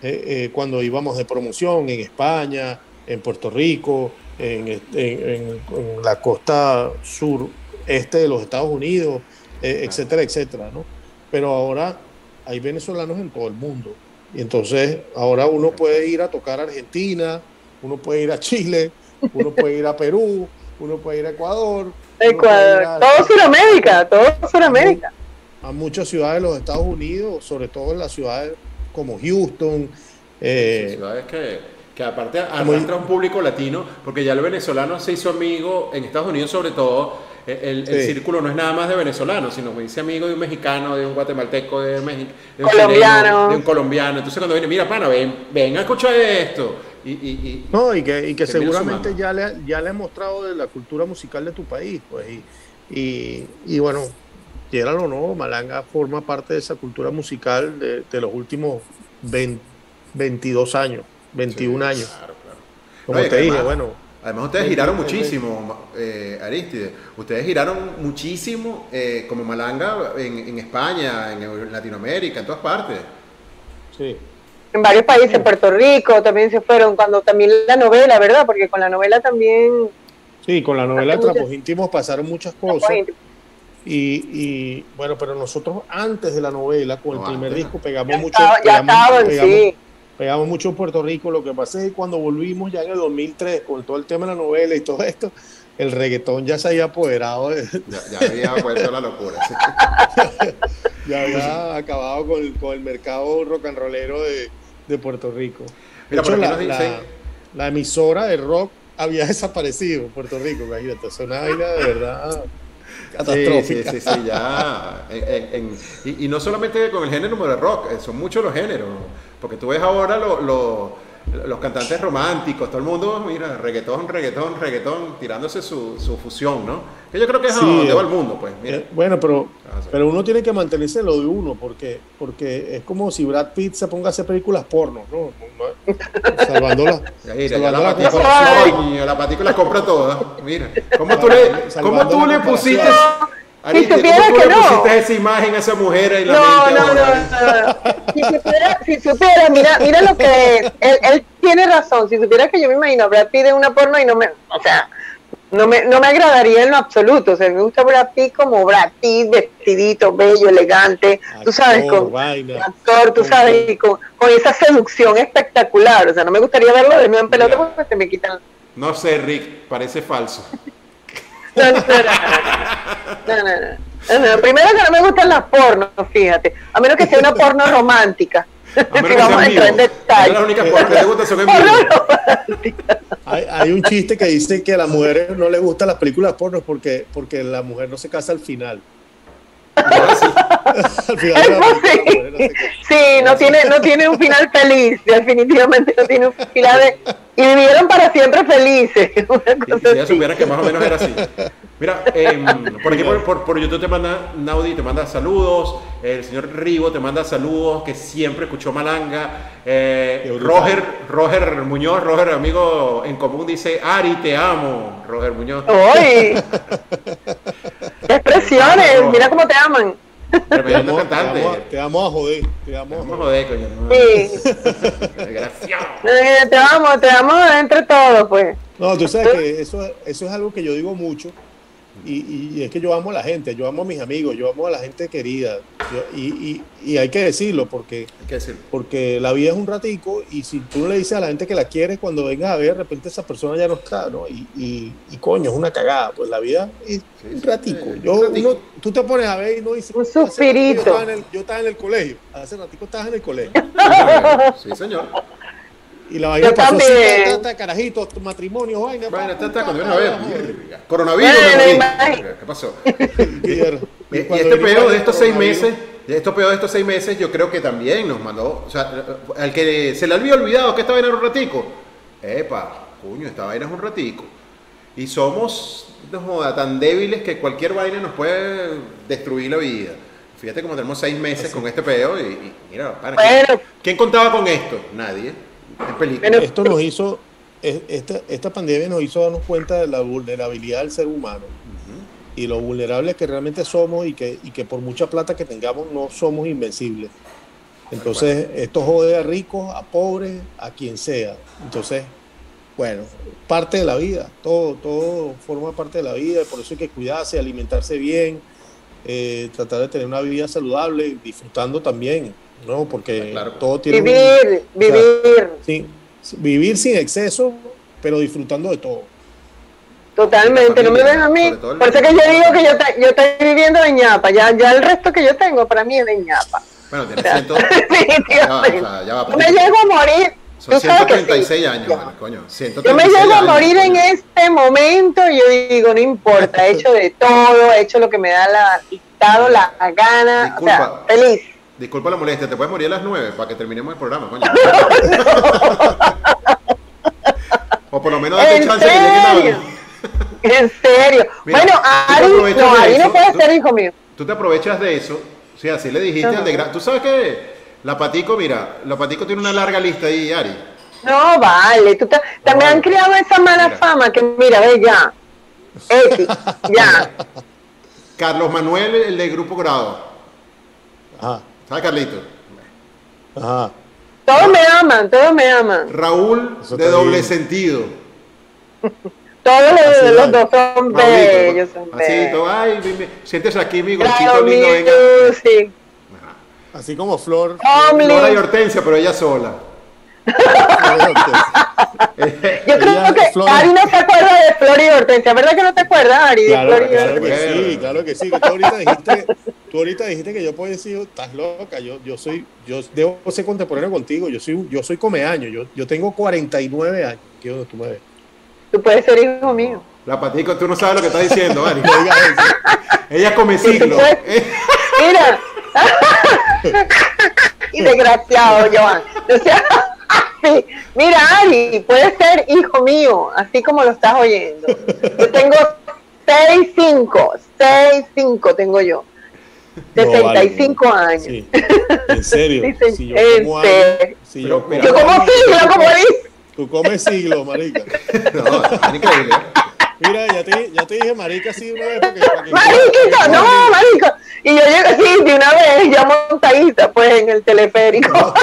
eh, eh, cuando íbamos de promoción en España, en Puerto Rico, en, en, la costa sur este de los Estados Unidos, eh, etcétera, etcétera, ¿no? Pero ahora hay venezolanos en todo el mundo y entonces ahora uno puede ir a tocar a Argentina, uno puede ir a Chile, uno puede ir a Perú, uno puede ir a Ecuador. Ecuador, todo Sudamérica, todo Sudamérica. A, muchas ciudades de los Estados Unidos, sobre todo en las ciudades como Houston. Eh, ciudades que, que aparte arrastra un público latino, porque ya el venezolano se hizo amigo en Estados Unidos sobre todo. El, círculo no es nada más de venezolanos, sino que dice amigo de un mexicano, de un guatemalteco, de, un, de un colombiano. de un colombiano. Entonces cuando viene, mira, pana, ven, ven a escuchar esto. Y, y, no, y que, y que seguramente ya le, ya le has mostrado de la cultura musical de tu país, pues. Y, y, bueno, quiera o no, Malanga forma parte de esa cultura musical de, de los últimos 22 años, 21 años. Claro, claro. Como te dije, bueno Además ustedes giraron muchísimo, eh, Aristide. Ustedes giraron muchísimo eh, como Malanga en, España, en Latinoamérica, en todas partes. Sí. En varios países, Puerto Rico también se fueron, cuando también la novela, ¿verdad? Porque con la novela también... Sí, con la novela Trapos Íntimos pasaron muchas cosas. Y, y, bueno, pero nosotros antes de la novela, con el primer disco, pegamos mucho. ya estaban, sí pegamos mucho en Puerto Rico. Lo que pasa es que cuando volvimos ya en el 2003, con todo el tema de la novela y todo esto, el reggaetón ya se había apoderado. Ya, había vuelto la locura. <laughs> ya había acabado con, el mercado rock and rollero de, Puerto Rico. De hecho, la, emisora de rock había <laughs> desaparecido en Puerto Rico, imagínate. Es una vaina de verdad. Catastrófica. Sí, sí, sí, ya. y, y, no solamente con el género de rock, eh, son muchos los géneros. Porque tú ves ahora los cantantes románticos, todo el mundo, mira, reggaetón, reggaetón, reggaetón, tirándose su, fusión, ¿no? Que yo creo que es a donde va el mundo, pues. Eh, bueno, pero, ah, pero uno tiene que mantenerse lo de uno, porque, porque es como si Brad Pitt se ponga a hacer películas porno, ¿no? <laughs> Salvando la, la, patica la compra toda. Mira, ¿cómo tú le, ¿cómo tú le pusiste si supiera que no. pusiste esa imagen a esa mujer y la no, no, no, no, Si supiera, si supiera, mira, mira lo que es. Él, él, tiene razón. Si supiera que yo me imagino, Brad Pitt en una porno y no me, o sea, no me, no me agradaría en lo absoluto. O sea, me gusta Brad Pitt como Brad Pitt, vestidito, bello, elegante, tú sabes, con actor, tú sabes, con, con, esa seducción espectacular. O sea, no me gustaría verlo de nuevo en pelota porque se me quitan. No sé, Rick, parece falso. No, no, no, Primero que no me gustan las pornos, fíjate. A menos que sea una porno romántica. <laughs> vamos a entrar en detalle. La única porno que te gusta son hay, hay un chiste que dice que a las mujeres no les gustan las películas porno porque, porque la mujer no se casa al final. Al final sí, no tiene, no tiene un final feliz, definitivamente no tiene un final de, y vivieron para siempre felices. <laughs> si ya supiera que más o menos era así. Mira, em, <laughs> por aquí por, por, YouTube te manda Naudi, te manda saludos. El señor Rigo te manda saludos, que siempre escuchó Malanga. Eh, Roger, Roger Muñoz, Roger, amigo en común, dice: Ari, te amo. Roger Muñoz. ¡Uy! <laughs> Expresiones, mira cómo te aman. Te amo, cantante. Te, amo, a joder. Te amo, a joder, coño. Sí. <laughs> <laughs> te amo, te amo entre todos, pues. No, tú sabes que eso, eso es algo que yo digo mucho y, es que yo amo a la gente, yo amo a mis amigos, yo amo a la gente querida. y, hay que decirlo porque, porque la vida es un ratico y si tú le dices a la gente que la quieres, cuando vengas a ver, de repente esa persona ya no está, ¿no? Y, coño, es una cagada. Pues la vida es un ratico. Yo, tú te pones a ver y no dices... Un suspirito. Yo estaba, en el, colegio, hace ratico estabas en el colegio. Sí, señor. Y la vaina pasó así, tata, carajitos, matrimonio, vaina. Vaina, tata, cuando viene a ver, coronavirus. ¿Qué pasó? <laughs> y, este peor de estos seis meses, esto peor de estos seis meses, yo creo que también nos mandó, o sea, al que se le había olvidado que esta vaina era un ratico, epa, cuño, esta vaina es un ratico. Y somos no, tan débiles que cualquier vaina nos puede destruir la vida. Fíjate cómo tenemos seis meses con este peo y, mira, para, ¿quién contaba con esto? Nadie esto nos hizo, esta, esta pandemia nos hizo darnos cuenta de la vulnerabilidad del ser humano y lo vulnerables que realmente somos y que, y que por mucha plata que tengamos no somos invencibles. Entonces, esto jode a ricos, a pobres, a quien sea. Entonces, bueno, parte de la vida, todo, todo forma parte de la vida, por eso hay que cuidarse, alimentarse bien, eh, tratar de tener una vida saludable, disfrutando también. ¿No? Porque todo tiene... Vivir, vivir. sí, vivir sin exceso, pero disfrutando de todo. Totalmente, no me ven a mí. Por eso que yo digo que yo, yo estoy viviendo de ñapa, ya, ya el resto que yo tengo para mí es de ñapa. Bueno, tienes ciento... <laughs> ya, ya va, me llego a morir, Son Tú sabes que 136 sí. años, vale, coño. Yo 136 me llego a años, morir en coño. este momento y yo digo, no importa, he hecho de todo, he hecho lo que me da la, dado la <laughs> gana, o sea, feliz. Disculpa la molestia, te puedes morir a las 9 para que terminemos el programa, coño. <laughs> o por lo menos date ¿En chance que llegue la serio? En serio. Mira, bueno, tú te Ari, aprovechas no, de Ari eso, no puede ser hijo mío. Tú te aprovechas de eso. O sea, así le dijiste al de gran... Tú sabes que la Patico, mira, la Patico tiene una larga lista ahí, Ari. No, vale, tú te, me han criado esa mala Mira. fama que mira, ve ya. X, ya. <laughs> Carlos Manuel, el de Grupo Grado. Ajá, ¿Sabes, Carlito? ajá. Todos me aman, todos me aman. Raúl, Eso de doble bien. sentido. Todos los, Así los es. dos son Raulito, bellos, son Así, bellos. todo, ay, dime, siéntese aquí, mi Claro, gorchito lindo, venga. music. Así como Flor. Homely. Flora y Hortensia, pero ella sola. <laughs> Yo creo Ella, que Flor- Ari no se acuerda de Flor y Hortensia, ¿verdad que no te acuerdas, Ari? De Claro, Flor y claro Hortensia? que sí, claro que sí. que Tú ahorita dijiste, tú ahorita dijiste que yo puedo decir, estás loca, yo, yo soy, yo debo ser contemporáneo contigo, yo soy, yo soy comeaño, yo, yo tengo 49 años, aquí donde tú me ves. Tú puedes ser hijo mío. La Patico, tú no sabes lo que estás diciendo, Ari. <laughs> No digas eso. Ella come siglo. Mira. <laughs> y desgraciado, Joan. O sea. <laughs> Mira, Ari, puedes ser hijo mío, así como lo estás oyendo. Yo tengo 6, 5, 6, 5 tengo yo. No, 65 vale. años. Sí. En serio. <laughs> Sí, sí, si yo como años, si yo Pero, Yo como siglo, como dice. Tú comes siglo, marica. <laughs> No, es increíble. ¿eh? Mira, ya te, ya te dije marica así una vez porque... Mariquita, no, marico. Y yo llego así de una vez, ya montadita, pues, en el teleférico.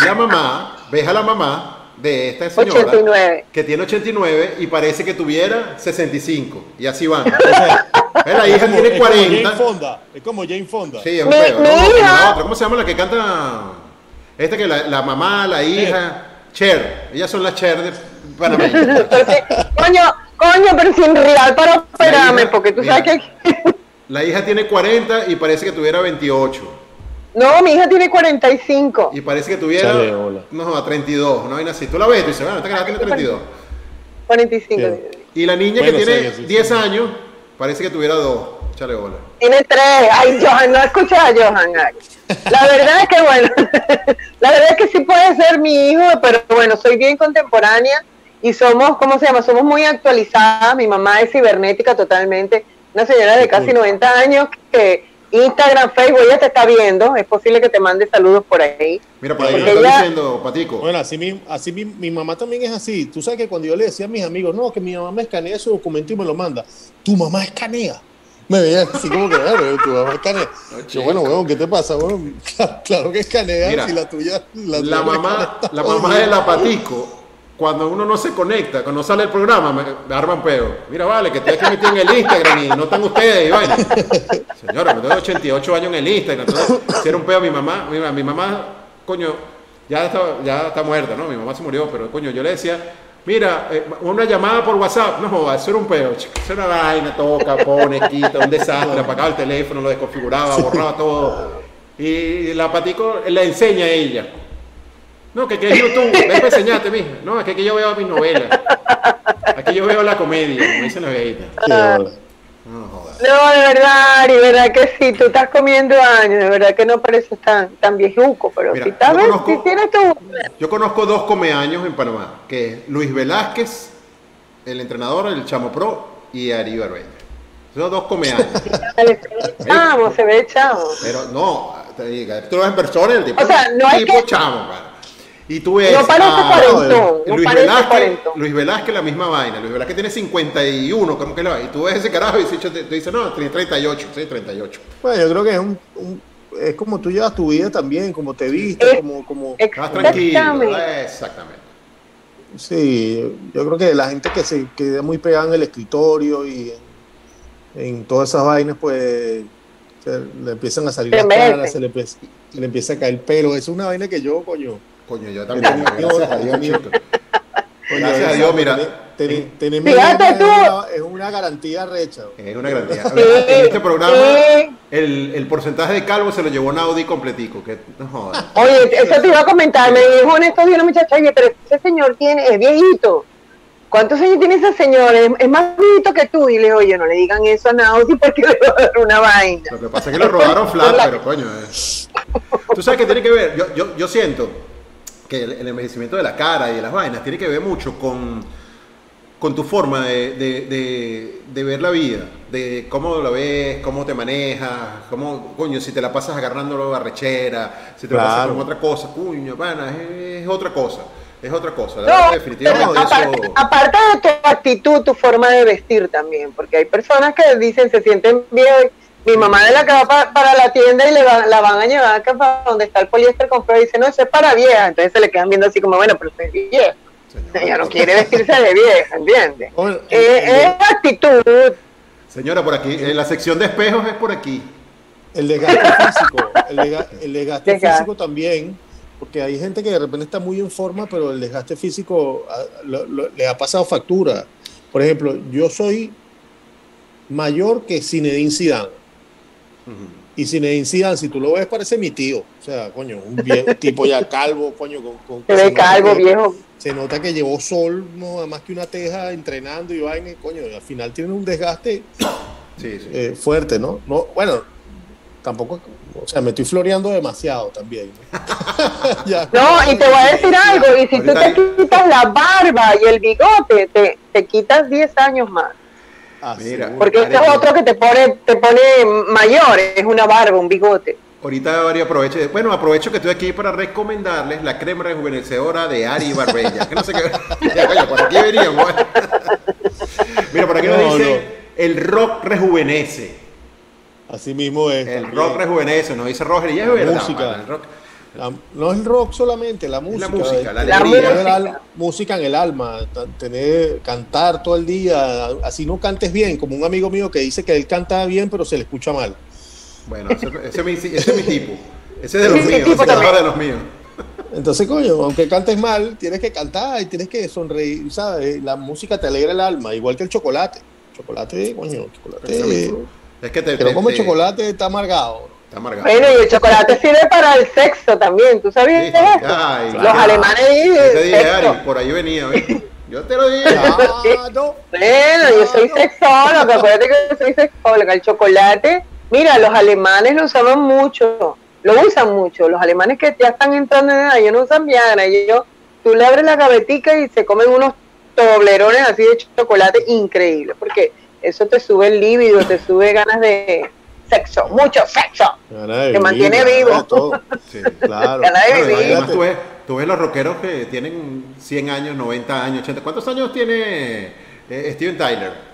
Y la mamá, ves a la mamá de esta señora 89. que tiene 89 y parece que tuviera 65. Y así van. O sea, ¿Ves? La es hija como- tiene es como Jane 40. Fonda. Es como Jane Fonda. Sí, es un Mi- pedo, mi ¿no? Como hija- la otra. ¿Cómo se llama la que canta? Esta que la, la mamá, la hija, Cher. Ellas son las Cher de Panamá. <laughs> Coño, coño, pero sin real para operarme, hija, porque tú mira. sabes que. La hija tiene 40 y parece que tuviera 28. No, mi hija tiene 45. Y parece que tuviera. Chale. No, a 32. No hay así. Tú la ves y dices, bueno, esta cara tiene 32. 45. Bien. Y la niña Bueno, que tiene sí, sí, sí. 10 años, parece que tuviera 2. Chale, bola. Tiene tres. Ay, Johan, no escuchas a Johan. La verdad es que, bueno, <laughs> la verdad es que sí puede ser mi hijo, pero bueno, soy bien contemporánea y somos, ¿cómo se llama? Somos muy actualizadas. Mi mamá es cibernética totalmente. Una señora de casi cool. 90 años que Instagram, Facebook, ella te está viendo. Es posible que te mande saludos por ahí. Mira, por ahí Porque me están ella- diciendo, Patico. Bueno, así, mi, así mi, mi mamá también es así. Tú sabes que cuando yo le decía a mis amigos, no, que mi mamá me escanea su documento y me lo manda. Tu mamá escanea. Me veían así como que, claro, tu mamá escanea. Yo, bueno, bueno, ¿qué te pasa? Bueno, <laughs> claro que escanea Mira, si la tuya. La, tuya La mamá, la mamá de la Patico, cuando uno no se conecta, cuando sale el programa, me, me arman peo. Mira, vale, que estoy aquí metido en el Instagram y no están ustedes, y vaina. Señora, me tengo 88 años en el Instagram, entonces, un peo mi mamá, mi, mi mamá, coño, ya está, ya está muerta, ¿no? Mi mamá se murió, pero coño, yo le decía, mira, eh, una llamada por WhatsApp, no jodas, eso era un peo, chico, eso una vaina, toca, pone, quita, un desastre, apagaba el teléfono, lo desconfiguraba, borraba todo. Y la Patico le enseña a ella. No, que, que es YouTube, ven para enseñarte, mija. No, es que aquí yo veo mis novelas. Aquí yo veo la comedia, como dicen las viejitas. Bola. No jodas. No, de verdad, Ari, de verdad que sí, tú estás comiendo años, de verdad que no pareces tan, tan viejuco, pero Mira, si estás yo bien, conozco- si tienes tu... Yo conozco dos comeaños en Panamá, que es Luis Velázquez, el entrenador, el Chamo Pro, y Ari Barbeña. Esos dos comeaños. <laughs> Se ve chamo, se ve chamo. Pero no, te digo, tú lo ves en persona, el tipo, O sea, no tipo que- chamo, mano. Y tú ves No parece a cuarentón, no Luis, parece Velázquez, cuarentón. Luis Velázquez la misma vaina. Luis Velázquez tiene 51, como que lo Y tú ves ese carajo y te, te dice, no, tiene 38, sí, 38. Bueno, yo creo que es un, un- es como tú llevas tu vida también, como te vistes, Es- como, como Más tranquilo. Exactamente. Exactamente. sí, yo creo que la gente que se queda muy pegada en el escritorio y en, en todas esas vainas, pues se le empiezan a salir las caras, se le, empieza- se le empieza a caer el pelo. Es una vaina que yo, coño, Coño, yo también. Yo- Gracias a Dios, coño, Gracias a Dios, mira, Fíjate tú. Es una, garantía recha. Es una garantía. en este programa, el, el, porcentaje de calvo se lo llevó Naudi completico. Que, Oye, eso te iba a comentar. Me dijo en estos días una muchacha, oye, pero ese señor tiene, es viejito. ¿Cuántos años tiene ese señor? Es, más viejito que tú. Y le digo, oye, no le digan eso a Naudi porque le va a dar una vaina. Lo que pasa es que lo robaron <laughs> flat, pero coño. Eh. Tú sabes que tiene que ver, yo, yo, yo siento que el, envejecimiento de la cara y de las vainas tiene que ver mucho con, con tu forma de, de, de, ver la vida, de cómo lo ves, cómo te manejas, cómo, coño, si te la pasas agarrándolo a rechera, si te lo pasas con otra cosa, coño, pana, es, otra cosa. Es otra cosa, definitivamente aparte, de tu actitud, tu forma de vestir también, porque hay personas que dicen, se sienten bien, mi mamá de la que va para, la tienda y le la van a llevar acá para donde está el poliéster con y dice, no, eso es para vieja. Entonces se le quedan viendo así como, bueno, pero es vieja. Ella no quiere vestirse de vieja, ¿entiendes? es actitud. Señora, por aquí, en la sección de espejos es por aquí. El desgaste físico, el, desgaste físico también, porque hay gente que de repente está muy en forma, pero el desgaste físico le ha pasado factura. Por ejemplo, yo soy mayor que Zinedine Zidane y Zinedine Zidane, si tú lo ves, parece mi tío. O sea, coño, un tipo ya calvo, coño, con... se ve calvo, viejo. Se nota que llevó sol, no, más que una teja entrenando y vaina, coño, al final tiene un desgaste eh, fuerte, ¿no? ¿no? Bueno, tampoco, o sea, me estoy floreando demasiado también. ¿no? <laughs> y te voy a decir algo, y si tú te quitas la barba y el bigote, te, te quitas 10 años más. Ah, Porque este es otro que te pone, te pone mayor, es una barba, un bigote. Ahorita Ari aproveche, bueno, aprovecho que estoy aquí para recomendarles la crema rejuvenecedora de Ari Barbella. Que no sé qué. <laughs> ya, por aquí veníamos. <laughs> Mira, por aquí nos dice el rock rejuvenece. Así mismo es. El rock rejuvenece, nos dice Roger, y es verdad. Música. el rock no es el rock solamente, la música. La música, la, música en el alma, tener, cantar todo el día, así no cantes bien, como un amigo mío que dice que él canta bien pero se le escucha mal. Bueno, ese, es, mi, tipo, ese es de los míos, ese es de los míos. Entonces, coño, aunque cantes mal, tienes que cantar y tienes que sonreír, ¿sabes? La música te alegra el alma, igual que el chocolate. Chocolate, coño, chocolate. Es que te, pero como el chocolate está amargado. Bueno, y el chocolate sirve para el sexo también, ¿tú sabías eso? Los alemanes dicen. por ahí venía, Yo te lo dije. <laughs> bueno, yo soy sexóloga, <laughs> acuérdate que yo soy sexóloga. El chocolate, mira, los alemanes lo usaban mucho, lo usan mucho. Los alemanes que ya están entrando en edad, ellos no usan Viagra. Ellos, tú le abres la gavetica y se comen unos toblerones así de chocolate increíble, porque eso te sube el líbido, te sube ganas de sexo, mucho sexo. que mantiene vivo. Sí, claro. Tú ves, tú ves los rockeros que tienen 100 años, 90 años, 80. ¿Cuántos años tiene eh, Steven Tyler?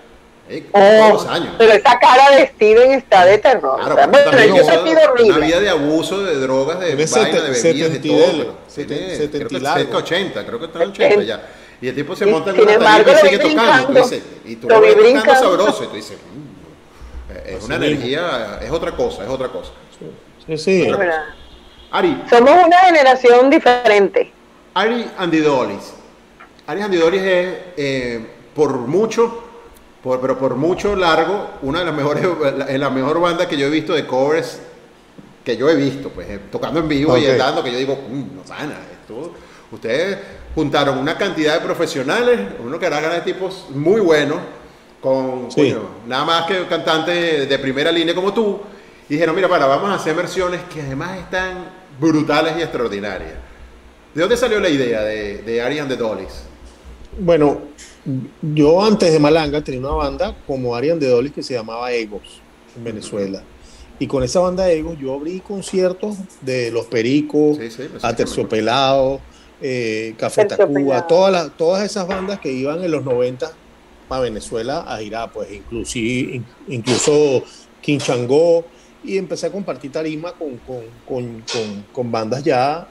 Oh, años. Pero esa cara de Steven está de terror. Claro, o sea, una vida de abuso, de drogas, de vaina, de bebidas, de todo. Tiene, 70 creo que 80, creo que está en 80 ya. Y el tipo se monta en una tarima y sigue tocando. Y tú lo ves tocando sabroso. Y tú dices, es una energía, es otra cosa, es otra cosa. Sí, sí. Ari. Somos una generación diferente. Ari Andidolis. Ari Andidolis es, eh, por mucho, por, pero por mucho largo, una de las mejores, la, la mejor banda que yo he visto de covers que yo he visto, pues eh, tocando en vivo y dando, que yo digo, mmm, no sana, esto, ustedes juntaron una cantidad de profesionales, uno que hará de tipos muy buenos, con nada más que cantante de primera línea como tú, y dijeron, mira, para, vamos a hacer versiones que además están brutales y extraordinarias. ¿De dónde salió la idea de, de Ari and the Dollies? Bueno, yo antes de Malanga tenía una banda como Ari and the Dollies que se llamaba Egos en Venezuela. Y con esa banda Egos yo abrí conciertos de Los Pericos, a Terciopelado, eh, Café Tacuba, todas, todas esas bandas que iban en los 90 a Venezuela a girar, pues incluso, incluso Quinchangó, y empecé a compartir tarima con, con, con, con bandas ya,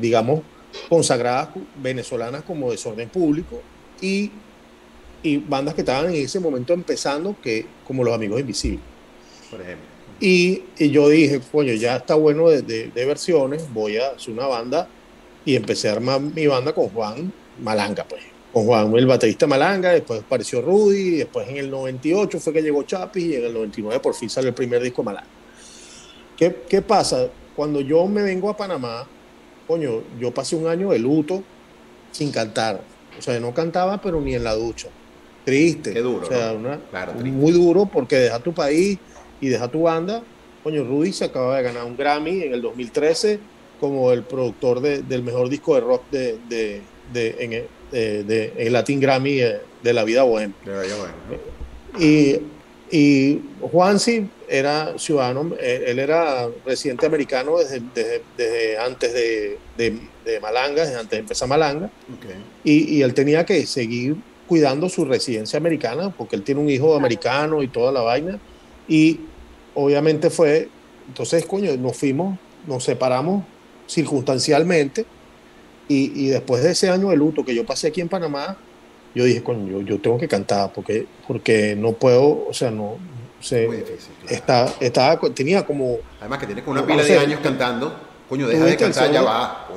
digamos, consagradas venezolanas como Desorden Público y, y, bandas que estaban en ese momento empezando, que, como Los Amigos Invisibles. Por ejemplo. Y, y yo dije, coño, ya está bueno de, de, de, versiones, voy a hacer una banda y empecé a armar mi banda con Juan Malanga, pues con Juan, el baterista Malanga, después apareció Rudy, después en el 98 fue que llegó Chapis y en el 99 por fin salió el primer disco Malanga. ¿Qué, ¿Qué pasa? Cuando yo me vengo a Panamá, coño, yo pasé un año de luto sin cantar. O sea, no cantaba, pero ni en la ducha. Triste. Qué duro. O sea, muy duro porque deja tu país y deja tu banda. Coño, Rudy se acaba de ganar un Grammy en el 2013 como el productor del mejor disco de rock de, de, de en, el Latin Grammy eh, de la vida bohemia. Y, y Juan sí era ciudadano, eh, él era residente americano desde, desde, antes de, Malanga, desde antes de empezar Malanga. Y, y, él tenía que seguir cuidando su residencia americana, porque él tiene un hijo americano y toda la vaina. Y obviamente fue, entonces, coño, nos fuimos, nos separamos circunstancialmente. Y, y, después de ese año de luto que yo pasé aquí en Panamá, yo dije, coño, yo, tengo que cantar porque, porque no puedo, o sea, no, sé, está, estaba, tenía como... Además que tiene como una pila de años cantando. Coño, deja de cantar, ya va.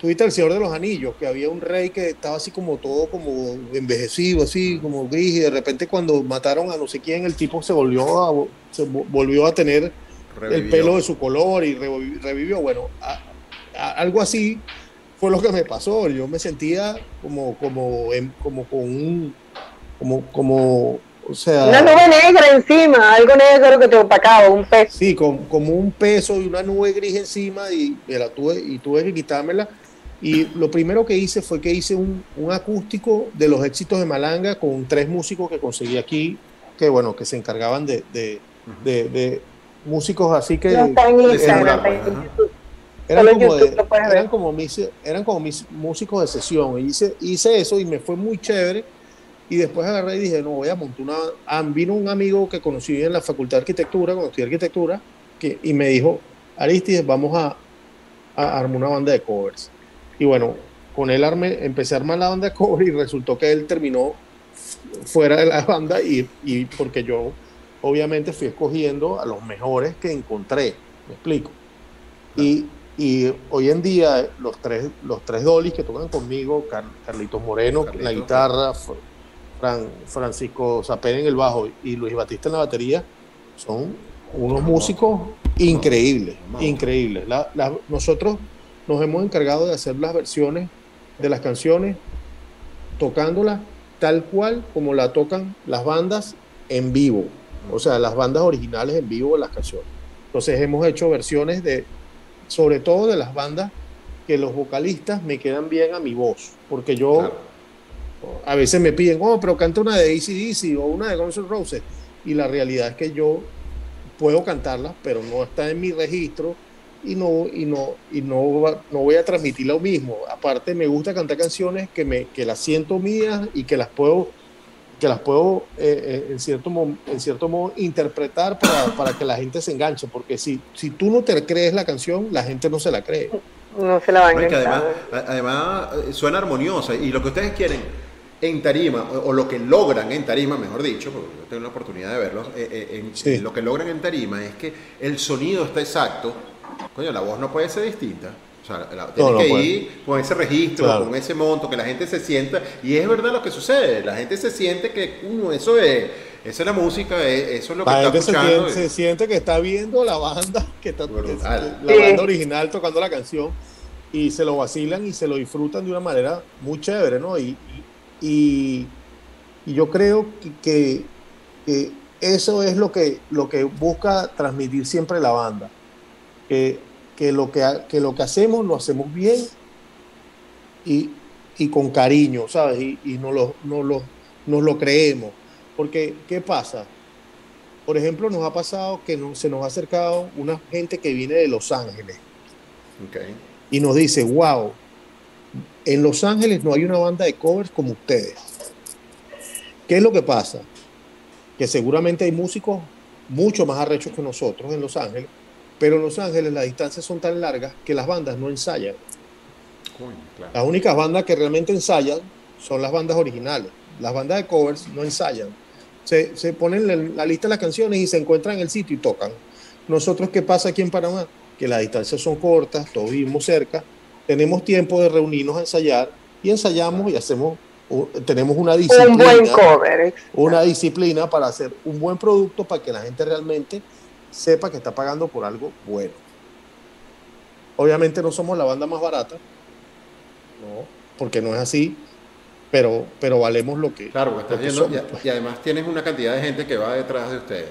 Tuviste, el Señor de los Anillos, que había un rey que estaba así como todo como envejecido, así como gris, y de repente cuando mataron a no sé quién, el tipo se volvió a, se volvió a tener el pelo de su color y revivió. Bueno, algo así fue lo que me pasó. Yo me sentía como, como, como con un, como, como, o sea... Una nube negra encima, algo negro que te opacaba, un peso. Sí, como un peso y una nube gris encima y, la tuve, y tuve que quitármela. Y lo primero que hice fue que hice un, un, acústico de los éxitos de Malanga con tres músicos que conseguí aquí, que bueno, que se encargaban de, de, de, músicos así que... Eran como, eran, como mis, eran como mis músicos de sesión. hice, hice eso y me fue muy chévere. Y después agarré y dije, no, voy a montar una... Ah, vino un amigo que conocí en la Facultad de Arquitectura, cuando estudié Arquitectura, que, y me dijo, Aristides, vamos a, a armar una banda de covers. Y bueno, con él armé, empecé a armar la banda de covers y resultó que él terminó fuera de la <laughs> banda y, y porque yo obviamente fui escogiendo a los mejores que encontré, me explico. Y y hoy en día los tres, los tres dolis que tocan conmigo, Carlitos Moreno en la guitarra, Francisco Zapena en el bajo y Luis Batista en la batería, son unos músicos increíbles, increíbles. nosotros nos hemos encargado de hacer las versiones de las canciones, tocándolas tal cual como la tocan las bandas en vivo, o sea, las bandas originales en vivo de las canciones. Entonces hemos hecho versiones de sobre todo de las bandas que los vocalistas me quedan bien a mi voz, porque yo a veces me piden, oh, pero canta una de ACDC o una de Guns N' Roses, y la realidad es que yo puedo cantarla, pero no está en mi registro y no y no y no, no voy a transmitir lo mismo. Aparte me gusta cantar canciones que me que las siento mías y que las puedo que las puedo eh, eh, en, cierto en cierto modo interpretar para, para, que la gente se enganche, porque si, si tú no te crees la canción, la gente no se la cree. No se la va a además, además eh, suena armoniosa y lo que ustedes quieren en tarima, o, lo que logran en tarima, mejor dicho, porque yo tengo la oportunidad de verlos, en, lo que logran en tarima es que el sonido está exacto, coño, la voz no puede ser distinta. Sea, tienes que ir con ese registro, con ese monto, que la gente se sienta. Y es verdad lo que sucede. La gente se siente que uno, eso es, esa es la música, eso es lo que está escuchando. Se, siente que está viendo la banda, que está, la banda original tocando la canción y se lo vacilan y se lo disfrutan de una manera muy chévere, ¿no? Y, y, y yo creo que, que, eso es lo que, lo que busca transmitir siempre la banda. Que que lo que, que, lo que hacemos lo hacemos bien y, y con cariño, ¿sabes? Y, y no lo, no lo, nos lo creemos. Porque, ¿qué pasa? Por ejemplo, nos ha pasado que se nos ha acercado una gente que viene de Los Ángeles. Y nos dice, wow, en Los Ángeles no hay una banda de covers como ustedes. ¿Qué es lo que pasa? Que seguramente hay músicos mucho más arrechos que nosotros en Los Ángeles, pero en Los Ángeles las distancias son tan largas que las bandas no ensayan. Las únicas bandas que realmente ensayan son las bandas originales. Las bandas de covers no ensayan. Se, se ponen en la lista de las canciones y se encuentran en el sitio y tocan. Nosotros, ¿qué pasa aquí en Panamá? Que las distancias son cortas, todos vivimos cerca, tenemos tiempo de reunirnos a ensayar y ensayamos y hacemos tenemos una disciplina. Un buen cover. Una disciplina para hacer un buen producto para que la gente realmente sepa que está pagando por algo bueno. Obviamente no somos la banda más barata, no, porque no es así, pero, pero valemos lo que. Claro, estás viendo, y, además tienes una cantidad de gente que va detrás de ustedes.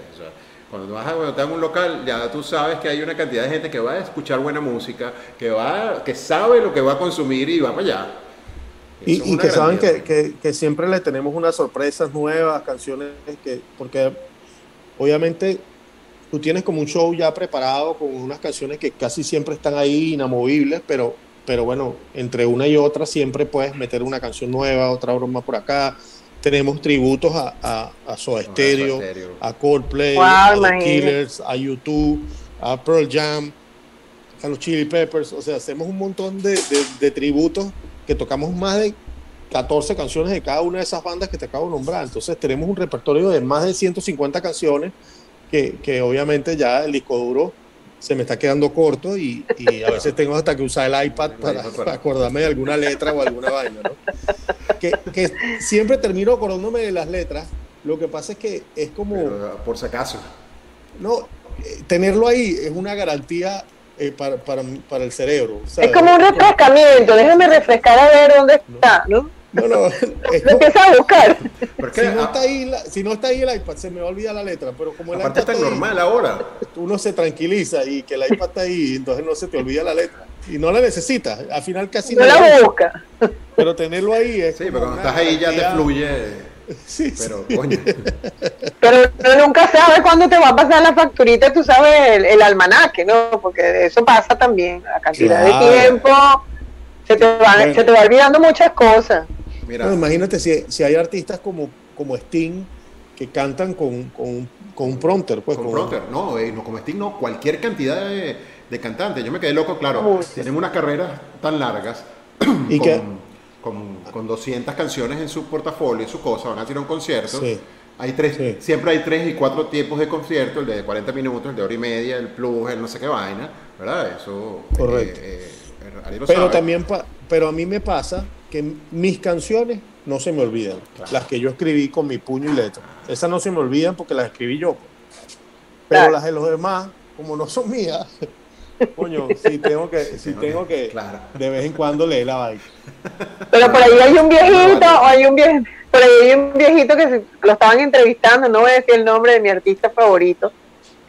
cuando vas a cuando en un local, ya tú sabes que hay una cantidad de gente que va a escuchar buena música, que va, que sabe lo que va a consumir y va para allá. Y, que saben que, que, siempre le tenemos unas sorpresas nuevas, canciones que, porque obviamente tú tienes como un show ya preparado con unas canciones que casi siempre están ahí inamovibles, pero, pero bueno, entre una y otra siempre puedes meter una canción nueva, otra broma por acá. Tenemos tributos a, a, a Soda Stereo, a Coldplay, a The Killers, a YouTube, a Pearl Jam, a los Chili Peppers. O sea, hacemos un montón de, de, de tributos que tocamos más de 14 canciones de cada una de esas bandas que te acabo de nombrar. Entonces tenemos un repertorio de más de 150 canciones que, que obviamente ya el disco duro se me está quedando corto y, y a <laughs> veces tengo hasta que usar el iPad para, acordarme de alguna letra o alguna vaina. ¿no? <laughs> Que, que, siempre termino acordándome de las letras. Lo que pasa es que es como... por si acaso. No, eh, tenerlo ahí es una garantía eh, para, para, para, el cerebro. Es como un refrescamiento, déjame refrescar a ver dónde está, ¿no? No, no, <laughs> empieza a buscar. Si no, está ahí si no está ahí el iPad, se me va a olvidar la letra, pero como el Aparte iPad está, normal ahora. Uno se tranquiliza y que el iPad está ahí, entonces no se te olvida la letra. Y no la necesitas, al final casi no, la busca. Pero tenerlo ahí es. Sí, pero cuando estás ahí ya te fluye Sí, pero, coño. <laughs> Pero nunca sabes cuándo te va a pasar la facturita, tú sabes, el, almanaque, ¿no? Porque eso pasa también, la cantidad de tiempo, se te, va, se te va olvidando muchas cosas. Mira. imagínate si, si, hay artistas como, como Sting que cantan con, con, con un prompter. Pues, con, prompter, no, eh, no, como Sting no, cualquier cantidad de, de cantantes. Yo me quedé loco, claro, tienen unas carreras tan largas. <clears throat> ¿Y que con, con 200 canciones en su portafolio, en su cosa, van a hacer un concierto. Hay tres, Siempre hay tres y cuatro tiempos de concierto, el de 40 minutos, el de hora y media, el plus, el no sé qué vaina, ¿verdad? Eso. Eh, Correcto. Eh, pero también, pero a mí me pasa que mis canciones no se me olvidan, las que yo escribí con mi puño y letra. Esas no se me olvidan porque las escribí yo. Pero las de los demás, como no son mías, <laughs> Coño, si tengo que, si tengo que de vez en cuando leer la vaina. Pero por ahí hay un viejito, o hay un viejito, por ahí hay un viejito que lo estaban entrevistando, no voy a decir el nombre de mi artista favorito.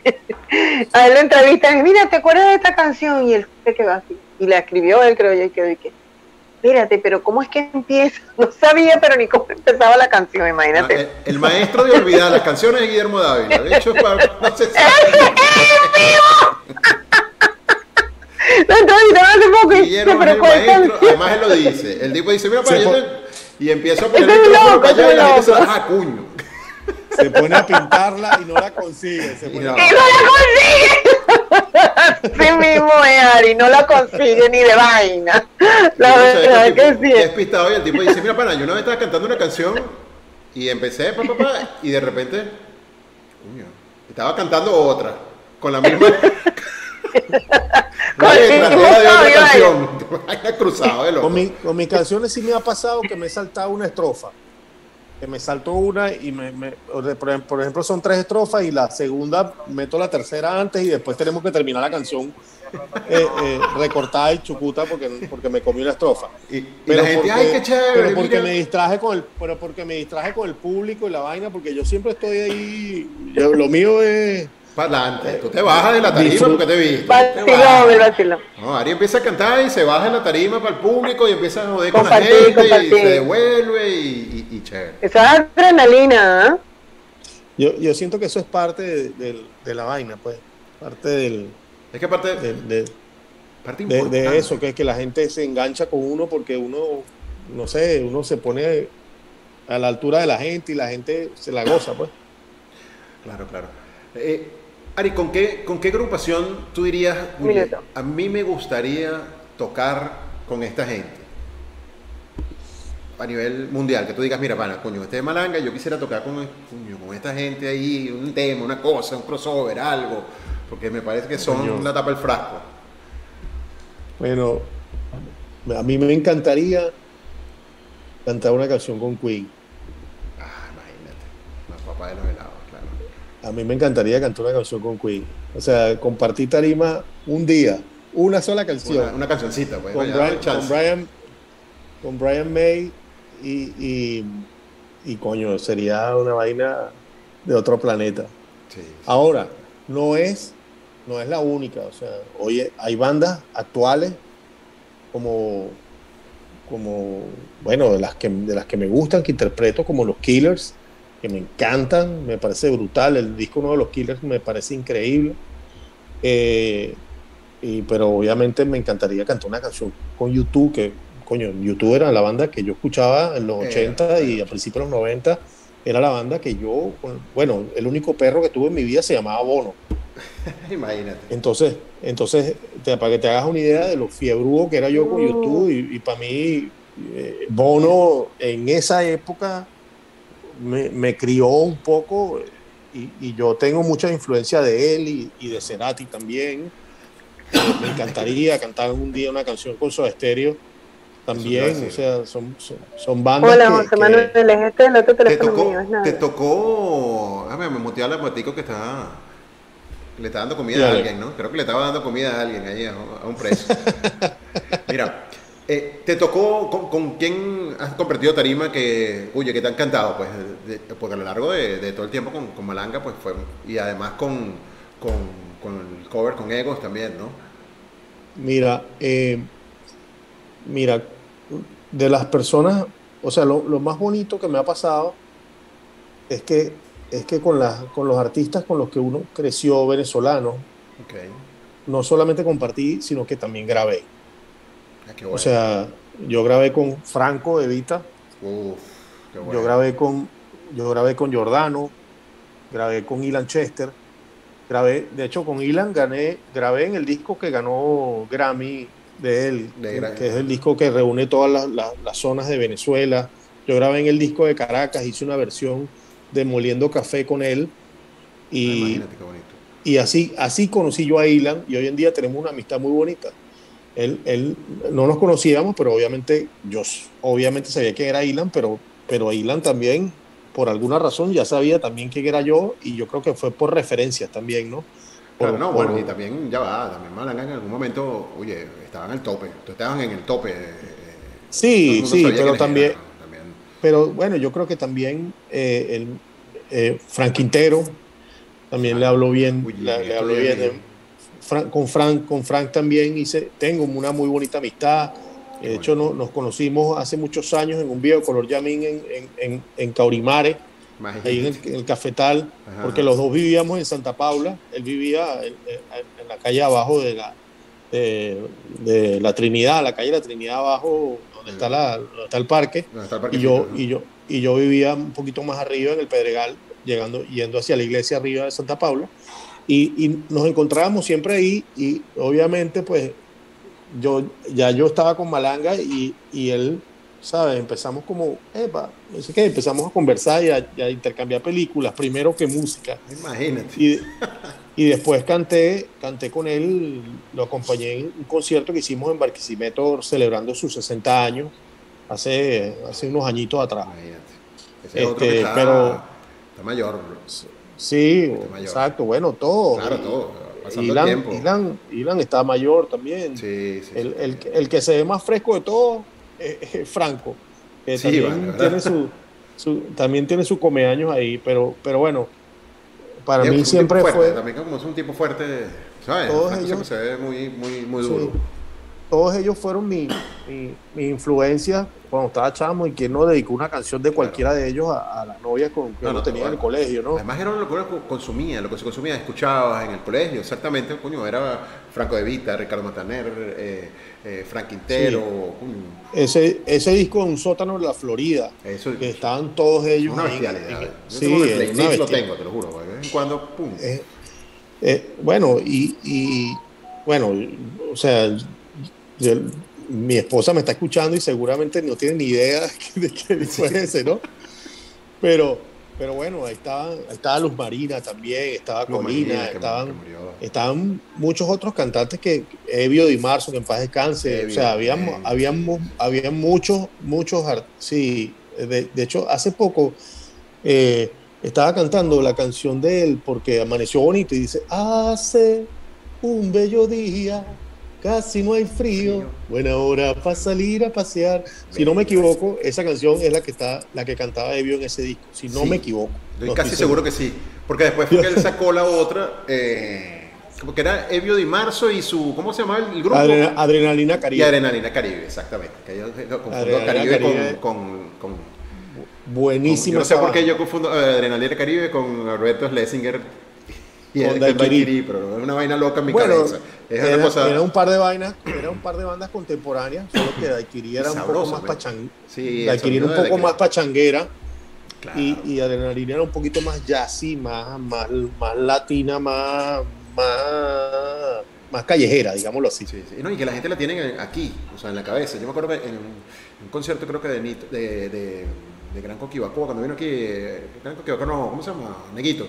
<laughs> a él lo entrevistan y mira, ¿te acuerdas de esta canción? Y él se quedó así. Y la escribió él, creo yo, y quedó y que, mírate, pero ¿cómo es que empieza? <laughs> No sabía, pero ni cómo empezaba la canción, imagínate. Ah, el, maestro de olvidar las canciones de Guillermo Dávila. De hecho, para, no sé <laughs> además él lo dice. El tipo dice, mira, para y empieza a poner el para allá y la gente se baja cuño. Se pone a pintarla y no la consigue. Se pone y, no. y no la consigue. Sí mismo es, Ari, no la consigue ni de vaina. La verdad es que sí. Es pistado y el tipo dice, mira, pana, yo una vez estaba cantando una canción y empecé, papá, papá, y de repente, cuño, estaba cantando otra, con la misma... con, <laughs> mi, con mis canciones sí me ha pasado que me he saltado una estrofa. Que me salto una y me, por ejemplo son tres estrofas y la segunda meto la tercera antes y después tenemos que terminar la canción eh, eh, recortada y chucuta porque, porque me comí una estrofa. Y, pero, porque, pero porque me distraje con el, pero porque me distraje con el público y la vaina, porque yo siempre estoy ahí. lo mío es para adelante. Tú te bajas de la tarima porque te viste. Vacilón, el vacilón. No, Ari empieza a cantar y se baja de la tarima para el público y empieza a joder con la gente y se devuelve y, y, chévere. Esa es adrenalina, ¿eh? Yo, yo siento que eso es parte de, de, la vaina, pues. Parte del. Es que parte de, parte de, eso, que es que la gente se engancha con uno porque uno, no sé, uno se pone a la altura de la gente y la gente se la goza, pues. Claro, claro. Eh, Ari, ¿con qué, ¿con qué agrupación tú dirías, a mí me gustaría tocar con esta gente? A nivel mundial, que tú digas, mira, pana, coño, este de Malanga, yo quisiera tocar con, con esta gente ahí, un tema, una cosa, un crossover, algo, porque me parece que son la tapa del frasco. Bueno, a mí me encantaría cantar una canción con Queen. Ah, imagínate. Los papás de los helados, claro. A mí me encantaría cantar una canción con Queen. O sea, compartir tarima un día, una sola canción. Una, una cancioncita, pues. con, Brian, con. Brian, con Brian May y, y, y, coño, sería una vaina de otro planeta. Sí, sí. Ahora, no es, no es la única. O sea, oye, hay bandas actuales como, como bueno, de las, que, de las que me gustan, que interpreto, como los Killers, que me encantan, me parece brutal. El disco nuevo de los Killers me parece increíble. Eh, y, pero obviamente me encantaría cantar una canción con YouTube, que, coño, YouTube era la banda que yo escuchaba en los Eh, 80 y a principios de los 90. Era la banda que yo, bueno, el único perro que tuve en mi vida se llamaba Bono. <laughs> Imagínate. Entonces, entonces te- para que te hagas una idea de lo fiebrudo que era yo con. YouTube, y, y para mí, eh, Bono en esa época me, me crió un poco, y, y yo tengo mucha influencia de él y, y de Cerati también. Me encantaría cantar un día una canción con Soda Stereo también, te a o sea, son, son, son bandas Hola, que- José que- Manuel, es este el otro Te teléfono mío, tocó, es nada. te tocó. Déjame me mutear la matico que está. Le está dando comida a Dale. alguien, ¿no? Creo que le estaba dando comida a alguien ahí, a, a un preso. <laughs> Mira, eh, ¿te tocó con, con quién has compartido tarima que, oye, que te han cantado? Pues, de- porque a lo largo de, de todo el tiempo con, con Malanga, pues fue. Y además con, con, con el cover con Egos también, ¿no? Mira, eh, mira, de las personas, o sea, lo, lo más bonito que me ha pasado es que, es que con, las con los artistas con los que uno creció venezolanos, Ok. no solamente compartí, sino que también grabé. Ah, qué bueno. O sea, yo grabé con Franco de Vita, Uf, qué bueno. yo grabé con, yo grabé con Giordano, grabé con Ilan Chester, grabé, de hecho con Ilan gané, grabé en el disco que ganó Grammy de él, De que es el disco que reúne todas las, las- las zonas de Venezuela. Yo grabé en el disco de Caracas, hice una versión de Moliendo Café con él. Ah, Y, Imagínate qué bonito. y así, así conocí yo a Ilan y hoy en día tenemos una amistad muy bonita. Él, él no nos conocíamos, pero obviamente yo obviamente sabía quién era Ilan, pero, pero Ilan también, por alguna razón, ya sabía también quién era yo y yo creo que fue por referencias también, ¿no? Por- Claro, no, por- bueno, y también ya va, también Malanga en algún momento, oye, estaban en el tope, tú estabas en el tope. eh, sí, sí, pero también, eran, ¿no? También. pero bueno, yo creo que también eh, el, eh, Frank Quintero también le habló bien, Uy, le, le habló bien. De- Fran- con Frank, con Frank también hice, tengo una muy bonita amistad. De hecho, no- nos conocimos hace muchos años en un video color Yamín en, en, en, en Caurimare, Imagínate. ahí en el, en el cafetal, Ajá. porque los dos vivíamos en Santa Paula. Él vivía en, la calle abajo de la, de, de la Trinidad, la calle de la Trinidad abajo, donde está, la, donde está el parque. ¿Dónde está el Y parquecito, yo, y, yo, y yo vivía un poquito más arriba en el Pedregal, llegando, yendo hacia la iglesia arriba de Santa Paula. Y, y nos encontrábamos siempre ahí y obviamente pues yo ya yo estaba con Malanga y, y él, ¿sabes? Empezamos como, epa, no sé qué, empezamos a conversar y a, y a intercambiar películas, primero que música. Imagínate. Y, y después canté, canté con él, lo acompañé en un concierto que hicimos en Barquisimeto celebrando sus 60 años, hace, hace unos añitos atrás. Imagínate. Ese es otro Este, que está, pero- está mayor. Sí, exacto, bueno, todo. Claro, todo. Pasando Ilan, el tiempo. Ilan, Ilan está mayor también. Sí, sí. el, sí. el, el que se ve más fresco de todo es, es Franco, que Sí, también, tiene su, su- también tiene su comeaños ahí, pero, pero bueno, para Y mí siempre fuerte, fue, También como es un tipo fuerte, ¿sabes? Todos ellos- se ve muy, muy, muy duro. Todos ellos fueron mi, mi, mi influencia cuando estaba chamo y quien no dedicó una canción de cualquiera de ellos a, a la novia con que No, uno no, tenía en el colegio, ¿no? Además era lo que uno consumía, lo que se consumía, escuchabas en el colegio, exactamente, coño, era Franco de Vita, Ricardo Montaner, eh, eh, Frank Quintero, coño, Ese, ese disco de un sótano de la Florida, eso que estaban todos ellos una ahí. bestialidad. en- Yo sí, tengo el una lo tengo, te lo juro, de vez en cuando, pum. Eh, eh, bueno, y, y, bueno, o sea, yo- mi esposa me está escuchando y seguramente no tiene ni idea <laughs> de qué ese, ¿no? Pero, pero bueno, ahí estaba, ahí estaba Luz Marina también, estaba Luz Colina, Marina, que estaban, murió. estaban muchos otros cantantes que Evio Di Marzo, que en paz descanse. o sea, habíamos, habíamos, había muchos, muchos, sí, de, hecho, hace poco eh, estaba cantando la canción de él porque amaneció bonito y dice, hace un bello día, casi no hay frío, buena hora para salir a pasear. Si no me equivoco, esa canción es la que está, la que cantaba Evio en ese disco, si no me equivoco. Estoy casi seguro. que sí, porque después fue que él sacó la otra, eh, que era Evio Di Marzo y su, ¿cómo se llama el grupo? Adrenalina Caribe. Y Adrenalina Caribe, exactamente. Que yo confundo Caribe, Con, con, Buenísimo. no sé por qué yo confundo Adrenalina Caribe con Alberto Schlesinger y el Daiquiri, pero es una vaina loca en mi cabeza. era, un par de vainas, era un par de bandas contemporáneas, solo que Daiquiri era un poco más pachang, sí, Daiquiri un poco más pachanguera. Y, y, Adrenalina era un poquito más jazzy, más, más, más latina, más, más, más callejera, digámoslo así. Sí, sí. No, y que la gente la tiene aquí, o sea, en la cabeza. Yo me acuerdo que en un, concierto, creo que de, de, de, de Gran Coquibacoa, cuando vino aquí, eh, Gran Coquibacoa, no, ¿cómo se llama? Neguito.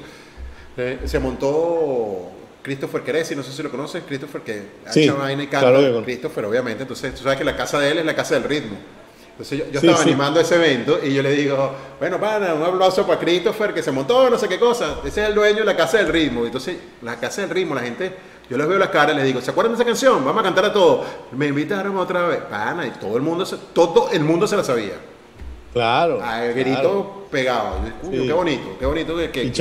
Eh, se montó Christopher Queresi, no sé si lo conoces, Christopher que ha hecho vaina y canta, Christopher obviamente, entonces tú sabes que la casa de él es la casa del ritmo. Entonces yo, estaba animando ese evento y yo le digo, bueno, pana, un aplauso para Christopher que se montó, no sé qué cosa. Ese es el dueño de la Casa del Ritmo. Entonces, la Casa del Ritmo, la gente, yo les veo las caras y les digo, ¿se acuerdan de esa canción? Vamos a cantar a todos. Me invitaron otra vez, pana, y todo el mundo se, todo el mundo se la sabía. Claro. el grito pegado. qué bonito, qué bonito que,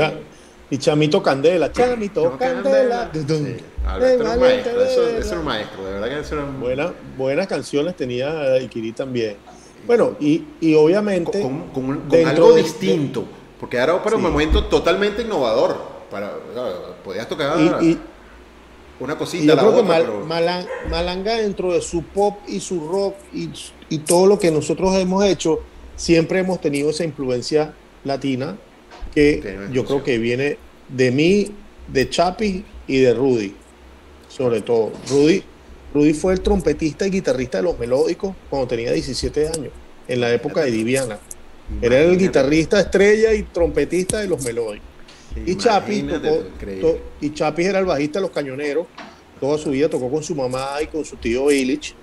y, Chamito Candela, Chamito Candela. Era un maestro, eso, eso, era un maestro, de verdad que eso era Buena, buenas canciones tenía Ikiri también. Bueno, y, y obviamente. Con, algo distinto, porque era para un momento totalmente innovador. Para, podías tocar una cosita. yo creo que Malanga, dentro de su pop y su rock y, y todo lo que nosotros hemos hecho, siempre hemos tenido esa influencia latina que yo creo que viene de mí, de Chapi y de Rudy, sobre todo. Rudy, Rudy fue el trompetista y guitarrista de los melódicos cuando tenía 17 años, en la época de Diviana. Era el guitarrista estrella y trompetista de los melódicos. Y Chapi, y Chapi era el bajista de los cañoneros. Toda su vida tocó con su mamá y con su tío Illich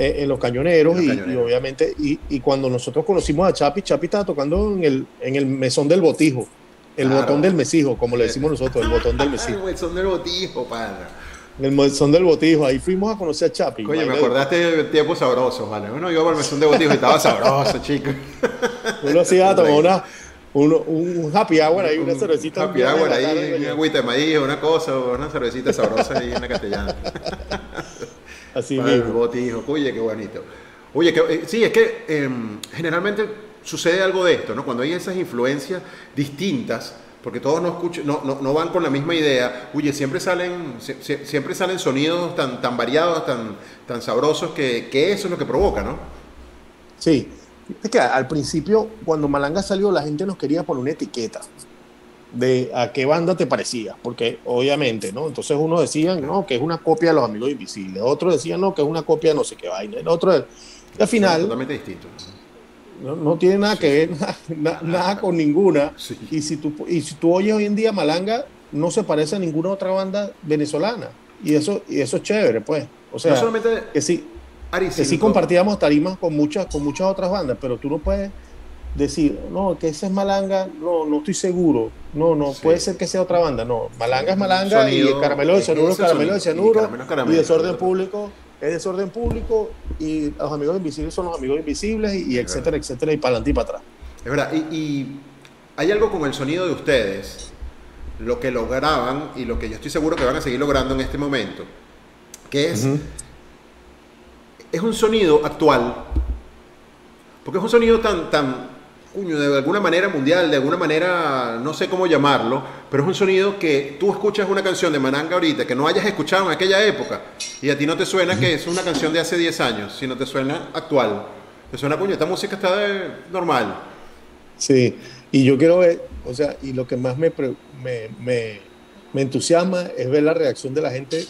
eh, en los cañoneros. y, obviamente, y, cuando nosotros conocimos a Chapi, Chapi estaba tocando en el, en el mesón del botijo. El botón del mesijo, como le decimos nosotros, el <laughs> botón del mesijo. el botón del botijo, padre en el mesón del botijo, ahí fuimos a conocer a Chapi. Oye, me acordaste de tiempo sabroso, ¿vale? Uno iba por el mesón del botijo y estaba sabroso, <laughs> chico. Uno hacía tomar una, <laughs> un, un, happy hour ahí, una cervecita. Happy hour ahí, una agüita de maíz, una cosa, una cervecita sabrosa ahí en la castellana. Así mismo. El botijo, oye, qué bonito. Oye, que, eh, sí, es que em, generalmente sucede algo de esto, ¿no? Cuando hay esas influencias distintas, porque todos no, escuchan, no, no, van con la misma idea. Oye, siempre salen, siempre salen sonidos tan, tan variados, tan, tan sabrosos, que, que eso es lo que provoca, ¿no? Sí, es que al principio, cuando Malanga salió, la gente nos quería poner una etiqueta de a qué banda te parecía, porque obviamente, ¿no? Entonces uno decía, no, que es una copia de los Amigos Invisibles, otro decía, no, que es una copia de no sé qué vaina, el otro, al final... totalmente distinto. No, tiene nada que ver, <laughs> nada, con ninguna. Y, si tú, y si tú oyes hoy en día Malanga, no se parece a ninguna otra banda venezolana. Y eso, y eso es chévere, pues. O sea, que sí, que sí compartíamos tarimas con muchas, con muchas otras bandas, pero tú no puedes decir, no, que ese es Malanga, no, no estoy seguro. No, no, puede ser que sea otra banda. No, Malanga es Malanga y el Caramelo de Cianuro, Caramelo de Cianuro y, y Desorden Público es desorden público y los amigos invisibles son los amigos invisibles y, etcétera, etcétera, y para adelante y para atrás. Es verdad, y, hay algo con el sonido de ustedes, lo que lograban y lo que yo estoy seguro que van a seguir logrando en este momento, que es, es un sonido actual, porque es un sonido tan, tan, de alguna manera mundial, de alguna manera, no sé cómo llamarlo, pero es un sonido que tú escuchas una canción de Mananga ahorita que no hayas escuchado en aquella época y a ti no te suena que es una canción de hace 10 años, sino te suena actual. Te suena, coño, esta música está de, normal. Sí, y yo quiero ver, o sea, y lo que más me, me, me, entusiasma es ver la reacción de la gente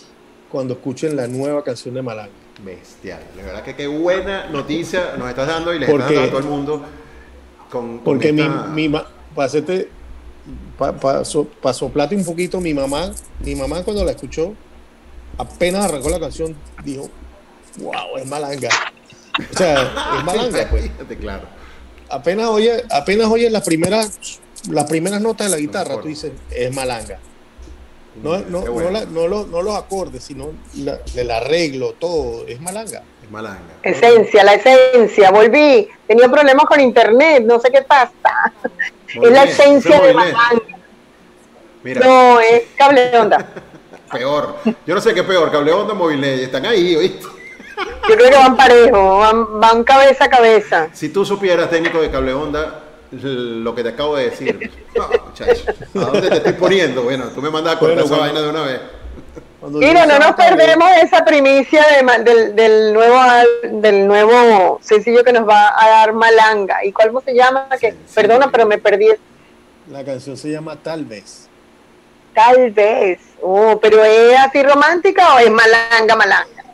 cuando escuchen la nueva canción de Malanga. Bestial, la verdad que qué buena noticia nos estás dando y le estás dando a todo el mundo porque mi, mi para pa, un poquito, mi mamá, mi mamá cuando la escuchó, apenas arrancó la canción, dijo, wow, es malanga. O sea, es malanga, pues. Claro. Apenas oye, apenas oye las primeras, las primeras notas de la guitarra, tú dices, es malanga. No, no, la- no lo- no los acordes, sino la- el arreglo, todo, es malanga. Malanga. Esencia, la esencia. Volví. Tenía problemas con internet. No sé qué pasa. Muy es la bien, esencia de. Malanga. Mira, No, es cable onda. <laughs> peor. Yo no sé qué peor, cable onda, móvil, están ahí, ¿oíste? <laughs> Yo creo que van parejo. Van, van cabeza a cabeza. Si tú supieras, técnico de cable onda, lo que te acabo de decir. <laughs> No, muchacho, ¿a dónde te estoy poniendo? Bueno, tú me mandas a cortar Bueno, esa bueno. vaina de una vez. Mira, no nos perdemos esa primicia de del, del nuevo del nuevo sencillo que nos va a dar Malanga. ¿Y cómo se llama? Que, Sí, sí. perdona, pero me perdí. La canción se llama Tal vez. Tal vez. Oh, pero ¿es así romántica o es Malanga, Malanga?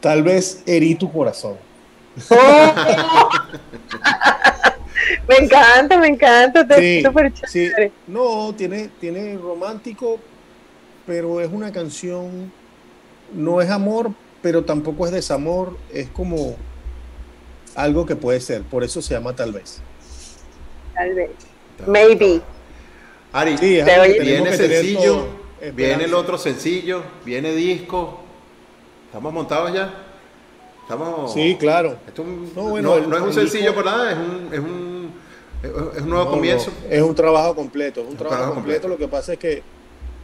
Tal vez herí tu corazón. Oh. <laughs> me encanta, me encanta. está Sí, súper sí. chévere. No, tiene, tiene romántico, pero es una canción, no es amor, pero tampoco es desamor, es como algo que puede ser, por eso se llama tal vez. Tal vez. Maybe. Ari, Sí, viene sencillo, viene el otro sencillo, viene disco. ¿Estamos montados ya? Estamos. Sí, claro. Esto un- No, no, bueno, el- no es un sencillo disco- por nada, es un, es un, es un nuevo No, comienzo. no, es un trabajo completo, es un Un trabajo, trabajo completo. completo. Lo que pasa es que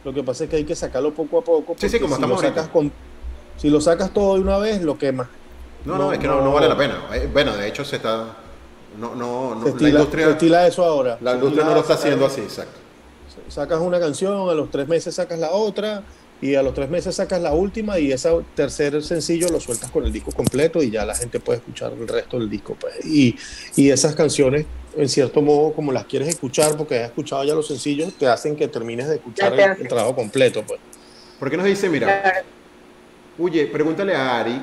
lo que pasa es que hay que sacarlo poco a poco. Sí, sí, como si lo sacas con, si lo sacas todo de una vez, lo quemas. No, no, No, es que no, no. vale la pena. Eh, Bueno, de hecho se está. No, no, no, Se la industria, se estila eso ahora. la industria no lo está haciendo así, exacto. Sacas una canción, a los tres meses sacas la otra, y a los tres meses sacas la última, y ese tercer sencillo lo sueltas con el disco completo, y ya la gente puede escuchar el resto del disco. Pues. Y, y esas canciones, en cierto modo, como las quieres escuchar, porque has escuchado ya los sencillos, te hacen que termines de escuchar el, el trabajo completo. Pues. ¿Por qué nos dice, mira, oye, pregúntale a Ari,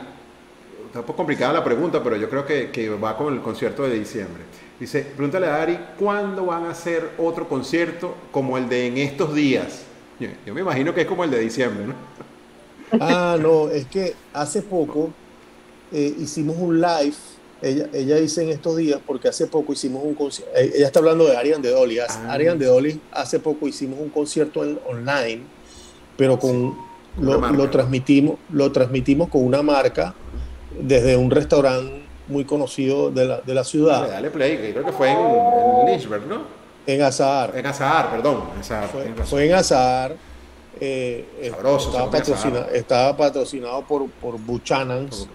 está un poco complicada la pregunta, pero yo creo que, que va con el concierto de diciembre. Dice, pregúntale a Ari, ¿cuándo van a hacer otro concierto como el de en estos días? Yo, yo me imagino que es como el de diciembre, ¿no? <laughs> Ah, no, es que hace poco eh, hicimos un live. Ella, ella dice en estos días, porque hace poco hicimos un concierto. Ella está hablando de Arian de Dolly. Ah. Arian de Dolly, hace poco hicimos un concierto en- online, pero con lo, transmitimos, lo transmitimos con una marca desde un restaurante muy conocido de la, de la Dale, ciudad, dale play, que creo que fue en, en Lynchburg, ¿no? En Azahar. En Azahar, perdón. en Azahar, Fue, en Azahar. eh, eh, Sabroso, estaba, se come patrocina- Azahar. estaba patrocinado por, por Buchanan's.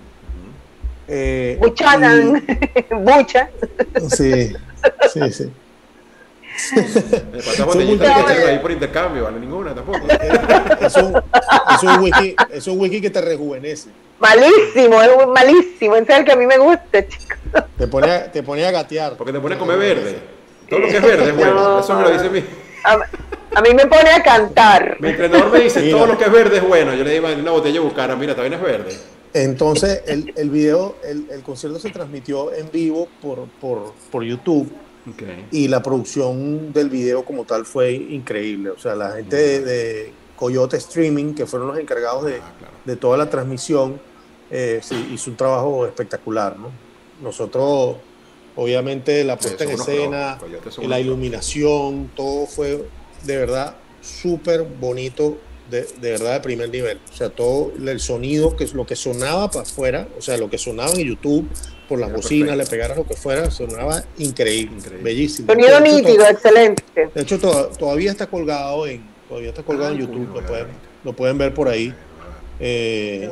Eh, Buchanan, <laughs> Bucha. sí, sí, sí. Me muy- que echan ahí por intercambio, vale ninguna tampoco. <laughs> Es un, es un wiki, es un wiki que te rejuvenece. Malísimo, es un malísimo. Ese es el que a mí me gusta, chicos. Te pone a, te pone a gatear. Porque te pone a comer verde. Todo lo que es verde es bueno. No. Eso me lo dice mi, A, a mí me pone a cantar. mi entrenador. Me dice, <laughs> Mira. todo lo que es verde es bueno. Yo le digo, una botella de Bucara, mira, también es verde. Entonces, el, el video, el, el concierto se transmitió en vivo por, por, por YouTube y la producción del video como tal fue increíble. O sea, la gente de, de Coyote Streaming, que fueron los encargados de, Ah, claro. de toda la transmisión, eh, sí, hizo un trabajo espectacular. ¿no? Nosotros, obviamente, la puesta en escena, Coyotes son la iluminación, todo fue de verdad súper bonito, de, de verdad de primer nivel. O sea, todo el sonido, que es lo que sonaba para afuera, o sea, lo que sonaba en YouTube, por las Era bocinas, perfecto. le pegaras lo que fuera, sonaba increíble, Increíble. bellísimo. Sonido De hecho, nítido, excelente. De hecho, to- todavía está colgado en, todavía está colgado Ah, en YouTube, lo pueden, lo pueden ver por ahí. Eh,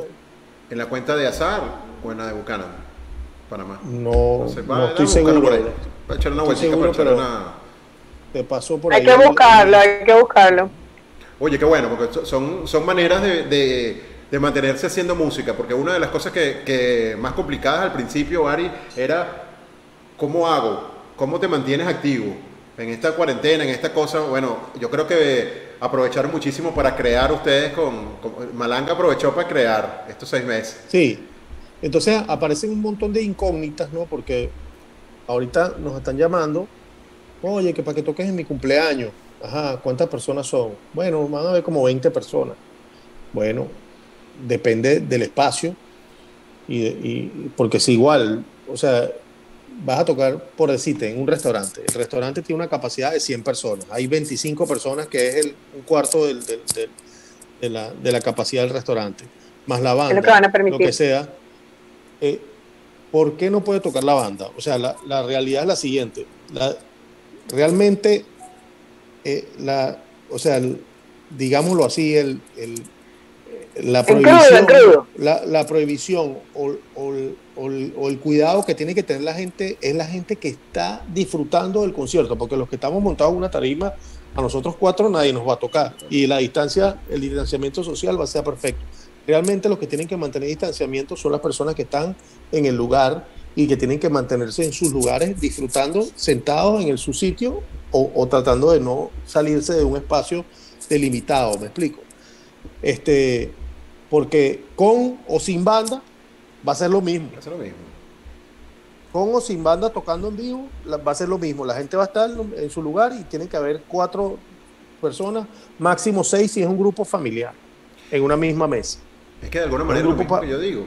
¿En la cuenta de Azar o en la de Buchanan? Panamá. no, sé, va, no estoy seguro. por ahí. Va a echar una vueltita seguro, para pero- una... Te pasó por Hay ahí. que el- buscarlo, hay que buscarlo. Oye, qué bueno, porque so- son, son maneras de, de- de mantenerse haciendo música, porque una de las cosas que, que más complicadas al principio, Ari, era cómo hago, cómo te mantienes activo en esta cuarentena, en esta cosa. Bueno, yo creo que aprovecharon muchísimo para crear ustedes con, con- Malanga aprovechó para crear estos seis meses. Sí. Entonces aparecen un montón de incógnitas, ¿no? Porque ahorita nos están llamando, oye, que para que toques en mi cumpleaños. Ajá, ¿cuántas personas son? Bueno, van a ver como 20 personas. Bueno, depende del espacio. Y, porque es igual, o sea, vas a tocar, por decirte, en un restaurante. El restaurante tiene una capacidad de 100 personas. Hay 25 personas, que es el, un cuarto del, de, la, de, la, capacidad del restaurante. Más la banda, lo que, sea. Eh, ¿Por qué no puede tocar la banda? O sea, la, la realidad es la siguiente. La, realmente, eh, la, o sea, digámoslo así, el, el la prohibición, La, la, prohibición o, o, o, el cuidado que tiene que tener la gente es la gente que está disfrutando del concierto, porque los que estamos montados en una tarima, a nosotros cuatro nadie nos va a tocar y la distancia, el distanciamiento social va a ser perfecto. Realmente los que tienen que mantener distanciamiento son las personas que están en el lugar y que tienen que mantenerse en sus lugares disfrutando sentados en el, su sitio o, o tratando de no salirse de un espacio delimitado, me explico. Este, porque con o sin banda va a ser lo mismo. Va a ser lo mismo. Con o sin banda tocando en vivo, va a ser lo mismo. La gente va a estar en su lugar y tiene que haber cuatro personas, máximo seis si es un grupo familiar, en una misma mesa. Es que de alguna manera lo mismo que yo digo.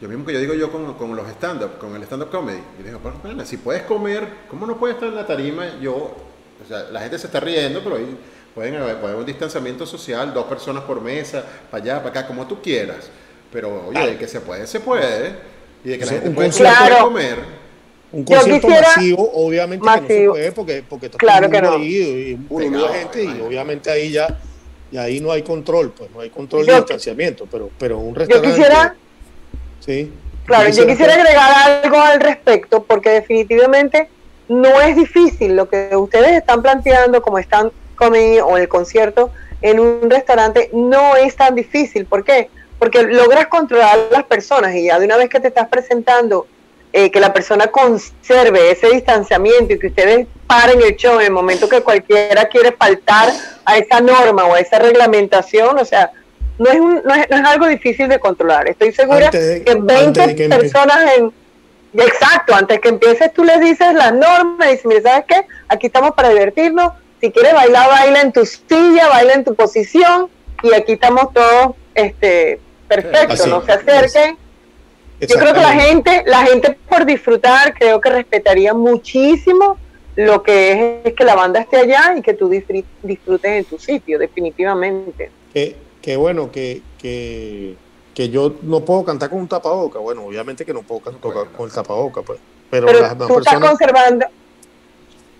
Lo mismo que yo digo yo con, con los stand-up, con el stand-up comedy. Y digo, bueno, si puedes comer, ¿cómo no puedes estar en la tarima? Yo, o sea, la gente se está riendo, pero ahí pueden haber, puede haber un distanciamiento social, dos personas por mesa, para allá, para acá, como tú quieras. Pero, oye, de que se puede, se puede. Y de que la gente puede, comer. Un concierto masivo, obviamente que no se puede porque, porque está claro que no. ahí y un de gente y obviamente ahí ya y ahí no hay control, pues no hay control de distanciamiento, pero, pero un restaurante... Yo quisiera... Sí. Claro, yo quisiera agregar algo al respecto porque definitivamente no es difícil lo que ustedes están planteando como están conmigo o el concierto en un restaurante no es tan difícil. ¿Por qué? porque logras controlar a las personas y ya de una vez que te estás presentando, eh, que la persona conserve ese distanciamiento y que ustedes paren el show en el momento que cualquiera quiere faltar a esa norma o a esa reglamentación, o sea, no es, un, no es, algo difícil de controlar. Estoy segura que 20 personas en... Exacto, antes que empieces tú les dices las normas y dices, mire, ¿sabes qué? Aquí estamos para divertirnos. Si quieres bailar, baila en tu silla, baila en tu posición y aquí estamos todos este, perfecto, no se acerquen. Yo creo que la gente, la gente por disfrutar, creo que respetaría muchísimo lo que es, que la banda esté allá y que tú disfrutes en tu sitio, definitivamente. Qué bueno, que, que, que, yo no puedo cantar con un tapaboca. Bueno, obviamente que no puedo cantar con el tapaboca, pues. Pero, las tú estás conservando.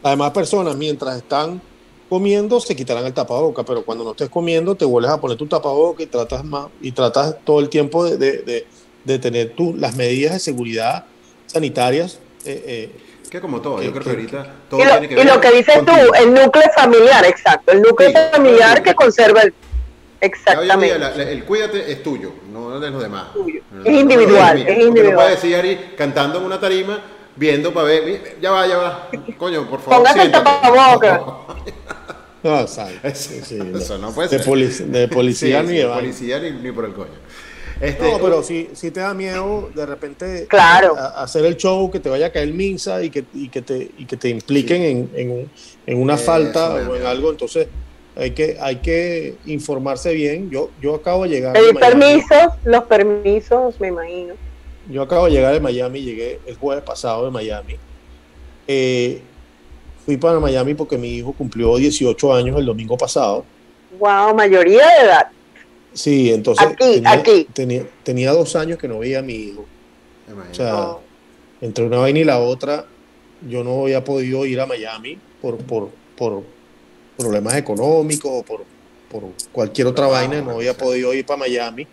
Las demás personas, mientras están comiendo se quitarán el tapaboca, pero cuando no estés comiendo te vuelves a poner tu tapaboca y tratas más y tratas todo el tiempo de, de, de, tener tú las medidas de seguridad sanitarias. Eh, eh, que como todo, yo creo que ahorita todo y lo, tiene que ver y lo que dices tú, el núcleo familiar, exacto, el núcleo familiar que conserva el... Exactamente. el cuídate es tuyo, no de los demás. es individual, es, individual. No puedes decir Ari cantando en una tarima, viendo para ver, ya va, ya va, coño, por favor. Póngase el tapaboca. No, eso no puede ser. De, policía ni de policía ni, por el coño. Este, no, pero si, si te da miedo de repente claro. hacer el show, que te vaya a caer minsa y que, y que, te, y que te impliquen en, en, en, una falta o en algo, entonces hay que, hay que informarse bien. Yo, yo acabo de llegar. Pedir permisos, los permisos, me imagino. Yo acabo de llegar de Miami, llegué el jueves pasado de Miami. Eh, Fui para Miami porque mi hijo cumplió 18 años el domingo pasado. Wow, mayoría de edad. Sí, entonces aquí, tenía, aquí. Tenía, dos años que no veía a mi hijo. O sea, entre una vaina y la otra, yo no había podido ir a Miami por, por, por problemas económicos o por, por cualquier otra vaina, no había podido ir para Miami.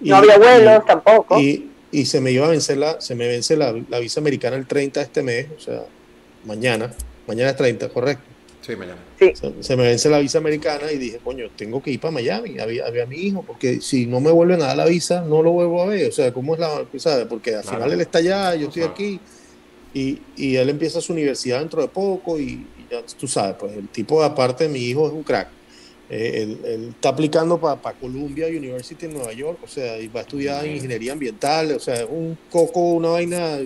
no había vuelos tampoco. Y, y, se me iba a vencer la, se me vence la, la visa americana el 30 de este mes, o sea, mañana. Mañana es 30, correcto. Sí, mañana. Se, me vence la visa americana y dije, coño, tengo que ir para Miami a, ver a mi hijo, porque si no me vuelven a dar la visa, no lo vuelvo a ver. O sea, ¿cómo es la. ¿sabes? Porque al final él está allá, yo estoy aquí, y, y, él empieza su universidad dentro de poco, y, y, ya tú sabes, pues el tipo, aparte de mi hijo, es un crack. Eh, él, está aplicando para Columbia University en Nueva York, o sea, y va a estudiar ingeniería ambiental, o sea, un coco, una vaina.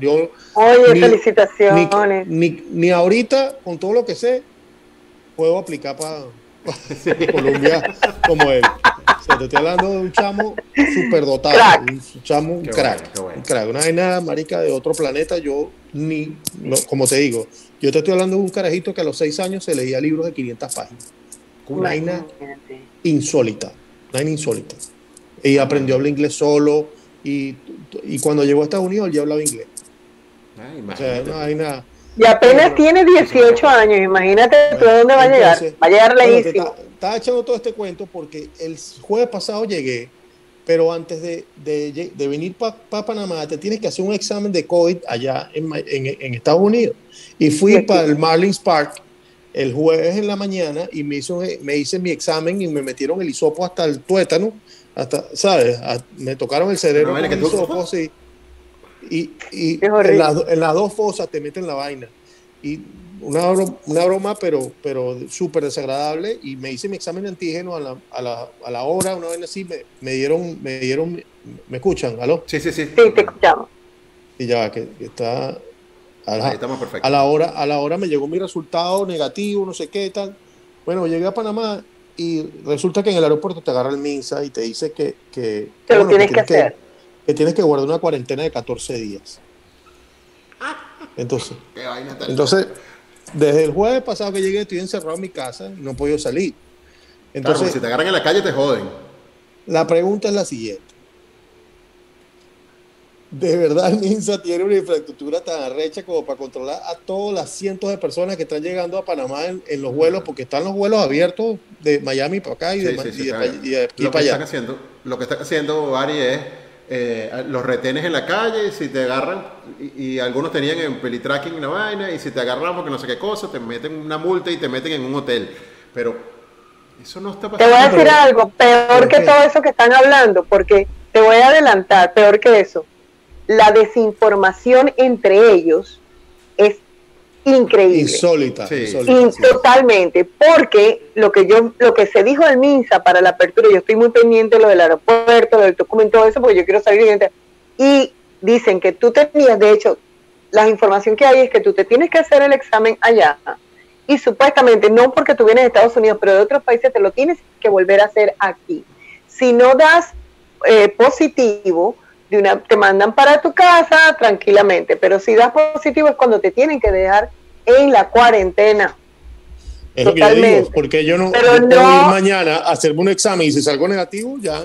Yo, Oye, felicitaciones. Ni, ni, ahorita, con todo lo que sé, puedo aplicar para Columbia como él. O sea, te estoy hablando de un chamo superdotado. Crack. Un chamo, un Qué crack. bueno, qué bueno. Un crack. Una vaina marica de otro planeta. Yo ni, no, como te digo, yo te estoy hablando de un carajito que a los seis años se leía libros de 500 páginas. Una vaina insólita. Una vaina insólita. Y aprendió a hablar inglés solo. Y, y cuando llegó a Estados Unidos, ya hablaba inglés. Ay, O sea, imagínate. una vaina. Y apenas tiene 18 años, imagínate tú a dónde va a llegar. Va a llegar bueno, lejísimo. ta- Estaba echando todo este cuento porque el jueves pasado llegué, pero antes de, de venir para Panamá, te tienes que hacer un examen de COVID allá en, en- en Estados Unidos. Y fui para el Marlins Park el jueves en la mañana y me, hizo, me hice mi examen y me metieron el hisopo hasta el tuétano, hasta, ¿sabes? A- me tocaron el cerebro ¿Una con el hisopo, sí. Y, en, las, do- en las dos fosas te meten la vaina. Y una, bro- una broma, pero, pero súper desagradable. Y me hice mi examen de antígeno a la, a la, a la hora, una vaina así. Me, me dieron, me dieron, me escuchan, ¿aló? Sí, sí, sí. Sí, te escuchamos. Y ya, que está. A la, Ahí estamos perfectos. a la hora, a la hora me llegó mi resultado negativo, no sé qué tal. Bueno, llegué a Panamá y resulta que en el aeropuerto te agarra el MINSA y te dice que, que, Te lo bueno, tienes que hacer. que tienes que guardar una cuarentena de 14 días. Entonces, <laughs> Qué vaina entonces, desde el jueves pasado que llegué, estoy encerrado en mi casa y no he podido salir. Entonces, si te agarran en la calle te joden. la pregunta es la siguiente. ¿De verdad el MINSA tiene una infraestructura tan arrecha como para controlar a todas las cientos de personas que están llegando a Panamá en, en los vuelos? Porque están los vuelos abiertos de Miami para acá y de, Sí, Ma- sí, sí, y de y aquí lo, que están allá. haciendo, lo que están haciendo, Ari, es eh, los retenes en la calle, si te agarran, y, y algunos tenían en pelitracking una vaina, y si te agarran porque no sé qué cosa, te meten una multa y te meten en un hotel. Pero eso no está Te pasando. voy a decir algo, peor ¿pero que qué? todo eso que están hablando, porque te voy a adelantar, peor que eso. La desinformación entre ellos es increíble. Insólita. Sí. insólita, Y sí. totalmente, porque lo que yo, lo que se dijo del MINSA para la apertura, yo estoy muy pendiente de lo del aeropuerto, lo del documento, todo eso, porque yo quiero salir. Y dicen que tú tenías, de hecho, la información que hay es que tú te tienes que hacer el examen allá y supuestamente, no porque tú vienes de Estados Unidos, pero de otros países te lo tienes que volver a hacer aquí. Si no das eh, positivo, de una, te mandan para tu casa tranquilamente, pero si das positivo es cuando te tienen que dejar en la cuarentena. Es lo que yo digo, Totalmente. porque yo no Pero yo puedo no- ir mañana a hacerme un examen y si salgo negativo, ya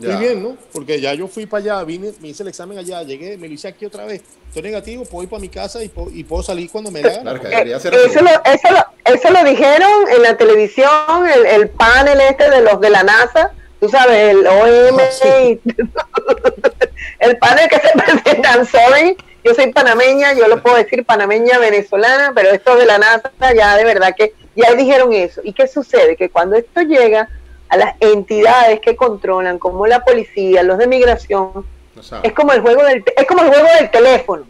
Ya. estoy bien, ¿no? Porque ya yo fui para allá, vine, me hice el examen allá, llegué, me lo hice aquí otra vez. Estoy negativo, puedo ir para mi casa y puedo, y puedo salir cuando me dé la. Claro Eh, eso, lo, eso, lo, eso lo dijeron en la televisión, el, el panel este de los de la NASA, tú sabes, el OM, Ah, sí. <laughs> el panel que se <laughs> presenta, I'm sorry, yo soy panameña, yo lo puedo decir panameña venezolana, pero esto de la NASA ya de verdad que ya dijeron eso. ¿Y qué sucede? Que cuando esto llega a las entidades que controlan, como la policía, los de migración, No es como el juego del es como el juego del teléfono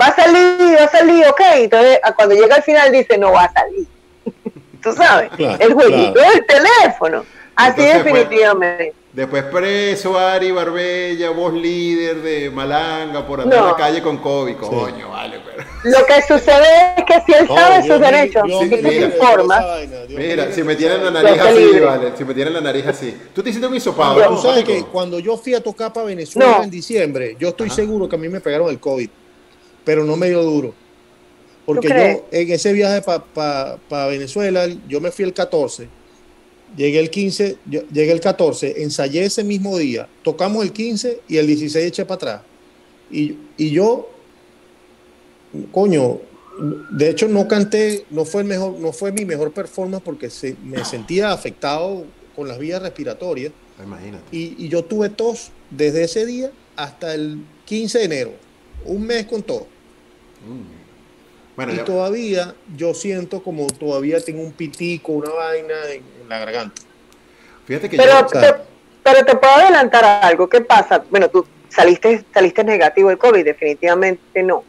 va a salir va a salir ok entonces cuando llega al final dice no va a salir <laughs> tú sabes Claro, el jueguito claro. del teléfono así Entonces, pues, definitivamente Después preso, Ari Barbella, voz líder de Malanga por andar en No. la calle con COVID. Coño, vale, pero. lo que sucede es que si él No, sabe Dios sus derechos Dios mío, tú te mira, vaina, si me tienen la nariz así, libre. vale. Si me tienen la nariz así. Tú te hiciste un hisopado. Tú sabes que cuando yo fui a tocar para Venezuela No. en diciembre, yo estoy Ajá. seguro que a mí me pegaron el COVID, pero no me dio duro. Porque yo en ese viaje para Venezuela, yo me fui el 14, llegué el 15, yo- llegué el 14, ensayé ese mismo día, tocamos el 15 y el 16 eché para atrás. Y, y yo, coño, de hecho no canté, no fue, el mejor, no fue mi mejor performance porque se, me sentía afectado con las vías respiratorias. Imagínate. Y, y yo tuve tos desde ese día hasta el 15 de enero, un mes con tos. Mm. Bueno, y ya- todavía yo siento como todavía tengo un pitico, una vaina en, en la garganta. fíjate que pero yo. te, pero te puedo adelantar algo qué pasa bueno tú saliste saliste negativo del covid definitivamente no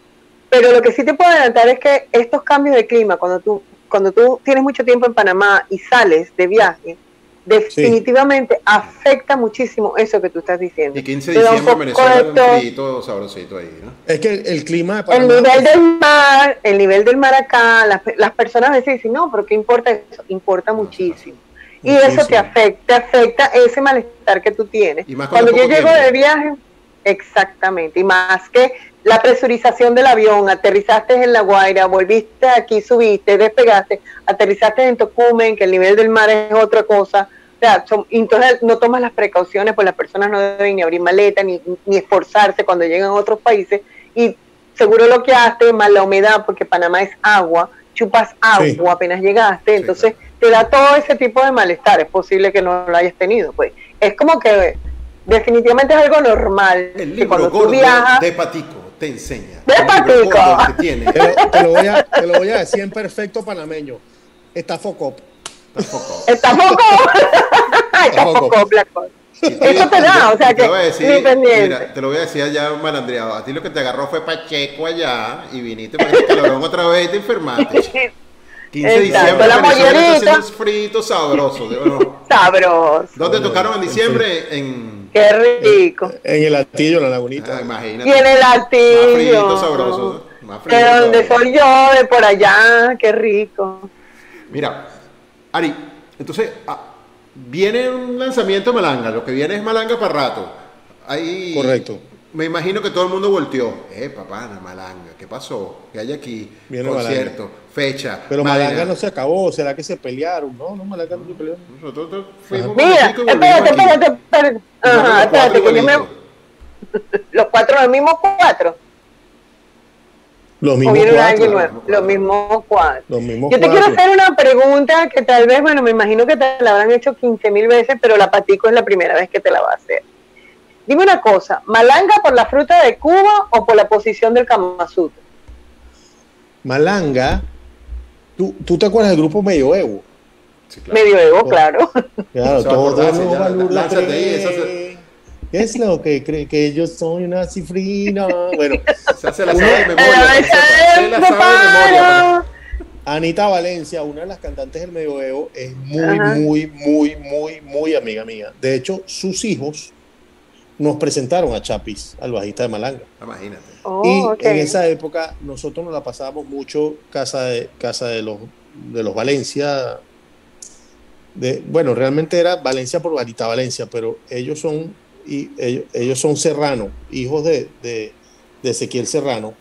pero lo que sí te puedo adelantar es que estos cambios de clima cuando tú cuando tú tienes mucho tiempo en Panamá y sales de viaje definitivamente afecta muchísimo eso que tú estás diciendo Y 15 de diciembre en Venezuela un frito sabrosito ahí, ¿no? Es que el, el clima de el nivel del mar, el nivel del mar acá, las, las personas a veces dicen, no, pero ¿qué importa eso? Importa muchísimo. Y eso te afecta, afecta ese malestar que tú tienes. Y más con Cuando yo llego tiempo. de viaje, exactamente, y más que la presurización del avión, aterrizaste en La Guaira, volviste aquí, subiste, despegaste, aterrizaste en Tocumen, que el nivel del mar es otra cosa. O sea, son- entonces no tomas las precauciones, pues las personas no deben ni abrir maleta, ni, ni esforzarse cuando llegan a otros países. Y seguro lo que hace, más la humedad, porque Panamá es agua, chupas agua Sí. apenas llegaste, Sí, entonces te da todo ese tipo de malestar. Es posible que no lo hayas tenido, pues. Es como que definitivamente es algo normal. El que libro cuando gordo tú viajas, de Patico te enseña. De Patico. que tiene. Te lo, te lo voy a, te lo voy a decir en perfecto panameño. Está focop. Tampoco. está poco, <laughs> está Está. Y tú- Eso te da, o sea te que lo voy a decir, mira, te lo voy a decir allá malandreado. A ti lo que te agarró fue Pacheco allá y viniste para el calorón otra vez y te enfermaste. 15 de diciembre, la Venezuela está mollerita. haciendo un frito sabroso. ¿de? <laughs> Sabroso. ¿Dónde tocaron en diciembre? En. Qué rico. En el altillo, en la lagunita. Ah, imagínate. Y en el Más frito altillo. sabroso. Más frito. Que donde soy yo, de por allá, qué rico. Mira, Ari, entonces ah, viene un lanzamiento de Malanga, lo que viene es Malanga para rato. Ahí, Correcto. Me imagino que todo el mundo volteó. Eh, papá, na Malanga, ¿qué pasó? ¿Qué hay aquí? Viene Concierto, fecha. Pero. Malanga no se acabó. ¿Será que se pelearon? No, no, Malanga no se peleó. Nosotros nosotros fuimos Mira, espérate, espérate, espérate. Ajá, que yo me... <laughs> Los cuatro, los mismos cuatro. Los O mismos viene cuatro. nuevo. Los mismos cuatro. Los mismos Yo te cuatro. quiero hacer una pregunta que tal vez, bueno, me imagino que te la habrán hecho 15 mil veces, pero la Patico es la primera vez que te la va a hacer. Dime una cosa, ¿Malanga por la fruta de Cuba o por la posición del Kama Sutra? Malanga. ¿Tú, ¿Tú te acuerdas del grupo Medioevo? Sí, claro. Medioevo, claro. Claro, Se va a todo es lo que cree que yo soy una cifrina? Bueno, Se hace la sabe de memoria. Se la sabe de memoria. Anita Valencia, una de las cantantes del medioevo, es muy, Ajá. muy, muy, muy, muy amiga mía. De hecho, sus hijos nos presentaron a Chapis, al bajista de Malanga. Imagínate. Oh, y en esa época nosotros nos la pasábamos mucho casa de casa de los de los Valencia. De, bueno, realmente era Valencia por Anita Valencia, pero ellos son y ellos, ellos son Serrano, hijos de, de, de Ezequiel Serrano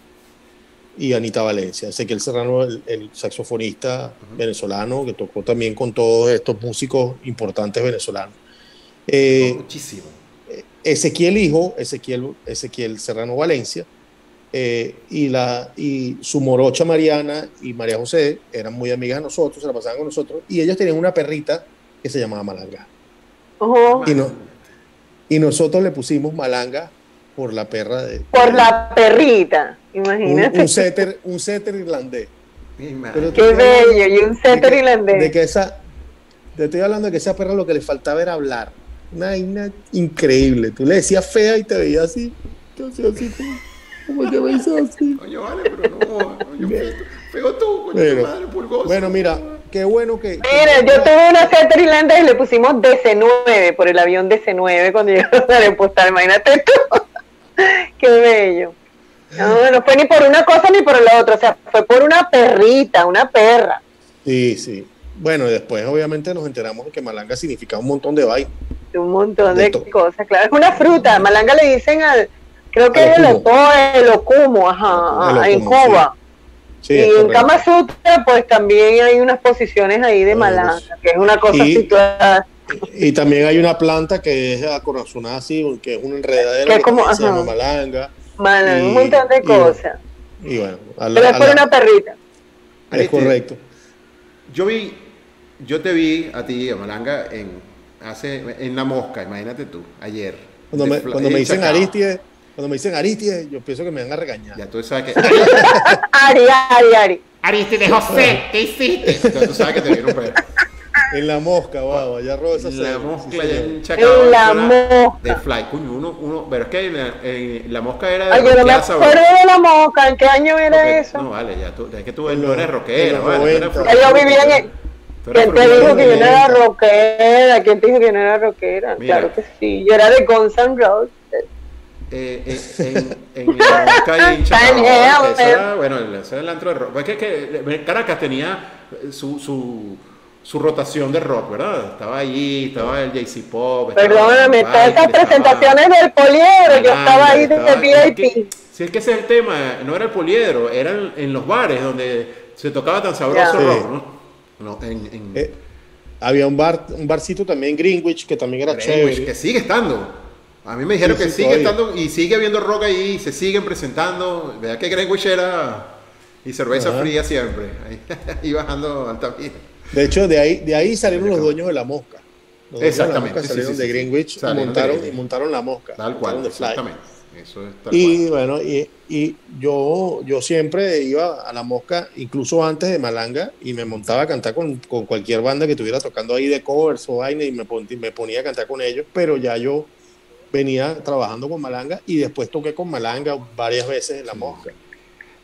y Anita Valencia. Ezequiel Serrano, el, el saxofonista venezolano que tocó también con todos estos músicos importantes venezolanos. Eh, Muchísimo. Ezequiel hijo, Ezequiel, Ezequiel Serrano Valencia, eh, y, la, y su morocha Mariana y María José eran muy amigas de nosotros, se la pasaban con nosotros, y ellos tenían una perrita que se llamaba Malanga. Ojo. Y, no, y nosotros le pusimos Malanga por la perra de... Por la perrita, imagínate. un setter, un setter irlandés. Pero- Qué bello, y un De setter que- irlandés. De que esa, te estoy hablando de que esa perra lo que le faltaba era hablar. Una vaina increíble. Tú le decías fea y te veía así. Te hacía así hizo así. Coño, vale, pero no. Coño, feo, feo tú, coño, Bueno, madre, pulgoso. Bueno, mira, qué bueno que. Mira, yo tuve una setter irlandés y le pusimos DC-9 por el avión DC-9 cuando llegaron a repostar, imagínate tú. <laughs> Qué bello. No, no fue ni por una cosa ni por la otra, o sea, fue por una perrita, una perra. Sí, sí. Bueno, y después obviamente nos enteramos de que malanga significaba un montón de vaina. Un montón De cosas, claro. Es una fruta, malanga le dicen al, creo que Al es el el ocumo, ajá, El en Cuba. Sí, y en correcto. Kama Sutra, pues también hay unas posiciones ahí de malanga, que es una cosa y- situada. Y también hay una planta que es acorazonada así, que es una enredadera Que es que como- también se llama malanga. Malanga, y- un montón de y- cosas. Y bueno, a la- Pero es a por la- una perrita. es Este, correcto. Yo vi, yo te vi a ti, a Malanga, en, hace, en La Mosca, imagínate tú, ayer. Cuando me, cuando me en dicen Chacao. Cuando me dicen Aristide, yo pienso que me van a regañar. Ya tú sabes que. Ari, Ari, Ari. Aristide José, ¿qué hiciste? Entonces, tú sabes que te vieron pues. En la mosca, wow, allá rosa. La mosca sí, allá señor. en. En la mosca. De fly, coño, uno, uno, pero es que en la, en la mosca era de Ay, yo no me acuerdo de la moca. ¿En qué año era eso? No, vale, ya tú, es que tú En no eres en rockera, los vale, tú eres 90. fruitera. Yo vivía en el- ¿Quién te dijo que yo no era rockera? ¿Quién te dijo que yo no era rockera? Mira. Claro que sí. Yo era de Guns N' Roses. Eh, eh, en, en la y en <laughs> eso eh. era, bueno, ese era el antro de rock. Es que, que Caracas tenía su, su su rotación de rock, ¿verdad? Estaba allí, estaba el JC Pop. Perdóname, todas esas presentaciones del poliedro, yo estaba ahí desde VIP. Si es que ese es el tema, no era el poliedro, eran en los bares donde se tocaba tan sabroso rock, ¿no? Eh, había un bar, un barcito también en Greenwich que también era chévere. Que sigue estando. A mí me dijeron que sigue estando y sigue habiendo rock ahí, se siguen presentando. Vea que Greenwich era y cerveza fría siempre, ahí, <laughs> bajando Altamira. De hecho, de ahí, de ahí salieron los dueños de la mosca. exactamente. salieron de Greenwich y montaron, y montaron la mosca. Tal cual, exactamente. Eso es tal y bueno, y, y, yo, yo siempre iba a la mosca, incluso antes de Malanga, y me montaba a cantar con, con cualquier banda que estuviera tocando ahí de covers o vaina, y me, me ponía a cantar con ellos, pero ya yo venía trabajando con Malanga y después toqué con Malanga varias veces en la mosca.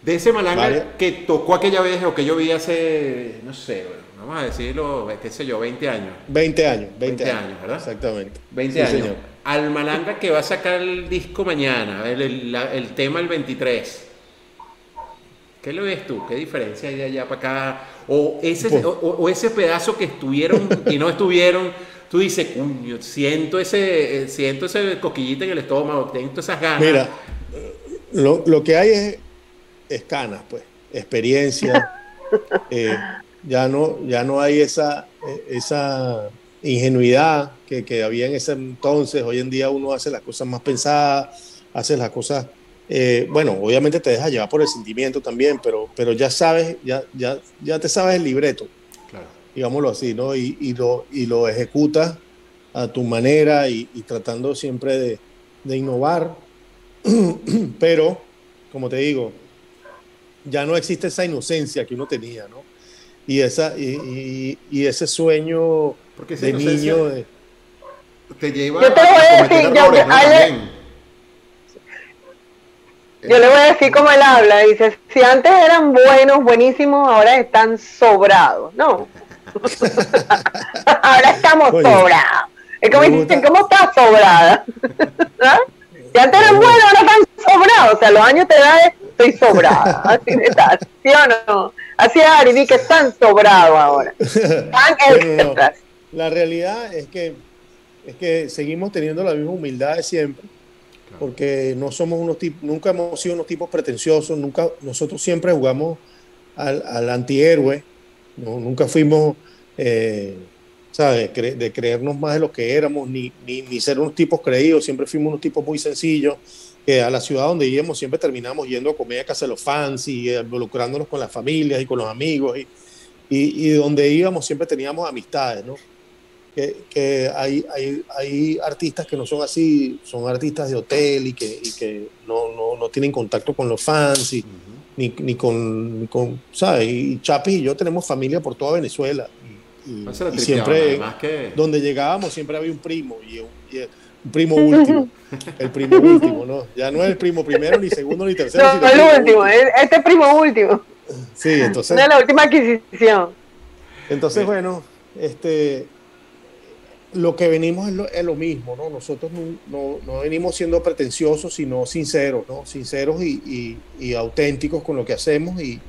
De ese Malanga que tocó aquella vez o que yo vi hace, no sé, vamos a decirlo, qué sé yo, 20 años. 20 años, 20, años, ¿verdad? Exactamente. 20 años. Al Malanga que va a sacar el disco mañana, el, tema el 23. ¿Qué lo ves tú? ¿Qué diferencia hay de allá para acá? O ese, pues o, ese pedazo que estuvieron y no estuvieron, tú dices, cuño, siento ese, siento ese coquillita en el estómago, tengo esas ganas. Mira, lo, lo que hay es es canas, pues, experiencia. <laughs> Eh, ya, no, ya no hay esa, eh, esa ingenuidad que, que, había en ese entonces. Hoy en día uno hace las cosas más pensadas, hace las cosas... Eh, bueno, obviamente te deja llevar por el sentimiento también, pero, pero ya sabes, ya, ya, ya te sabes el libreto, digámoslo así, ¿no? Y, y, lo, y lo ejecutas a tu manera y, y tratando siempre de, de innovar, <clears throat> pero, como te digo, ya no existe esa inocencia que uno tenía, ¿no? Y, esa, y, y, ese sueño de niño... De... Te lleva yo te voy a, decir, yo, yo le voy a decir cómo él habla, dice, si antes eran buenos, buenísimos, ahora están sobrados, ¿no? <laughs> ahora estamos sobrados. Es como dicen, ¿cómo estás sobrada? <laughs> ¿Ah? Si antes eran buenos, ahora están sobrados. O sea, los años te dan estoy sobrada. Así de tal, ¿sí o no? Así Ari, vi que están sobrados ahora. <laughs> La realidad es que, es que seguimos teniendo la misma humildad de siempre, porque no somos unos tipos, nunca hemos sido unos tipos pretenciosos, nunca, nosotros siempre jugamos al, al antihéroe, nunca fuimos, eh, ¿sabes?, de creernos más de lo que éramos, ni, ni, ni ser unos tipos creídos, siempre fuimos unos tipos muy sencillos que a la ciudad donde íbamos siempre terminamos yendo a comer a casa de los fans y involucrándonos con las familias y con los amigos y, y, donde íbamos siempre teníamos amistades, ¿no? Que, que hay, hay, hay, artistas que no son así, son artistas de hotel y que, y que no, no, no, tienen contacto con los fans ni, ni, con, con, ¿sabes? Y Chapi y yo tenemos familia por toda Venezuela. Y, y siempre, que... donde llegábamos, siempre había un primo y, y un primo último. <laughs> El primo último, ¿no? Ya no es el primo primero, ni segundo, ni tercero. No, el último, este es primo último. Sí, entonces. No es la última adquisición. Entonces, bueno, este, lo que venimos es lo, es lo mismo, ¿no? Nosotros no, no, venimos siendo pretenciosos, sino sinceros, ¿no? Sinceros y, y, auténticos con lo que hacemos y,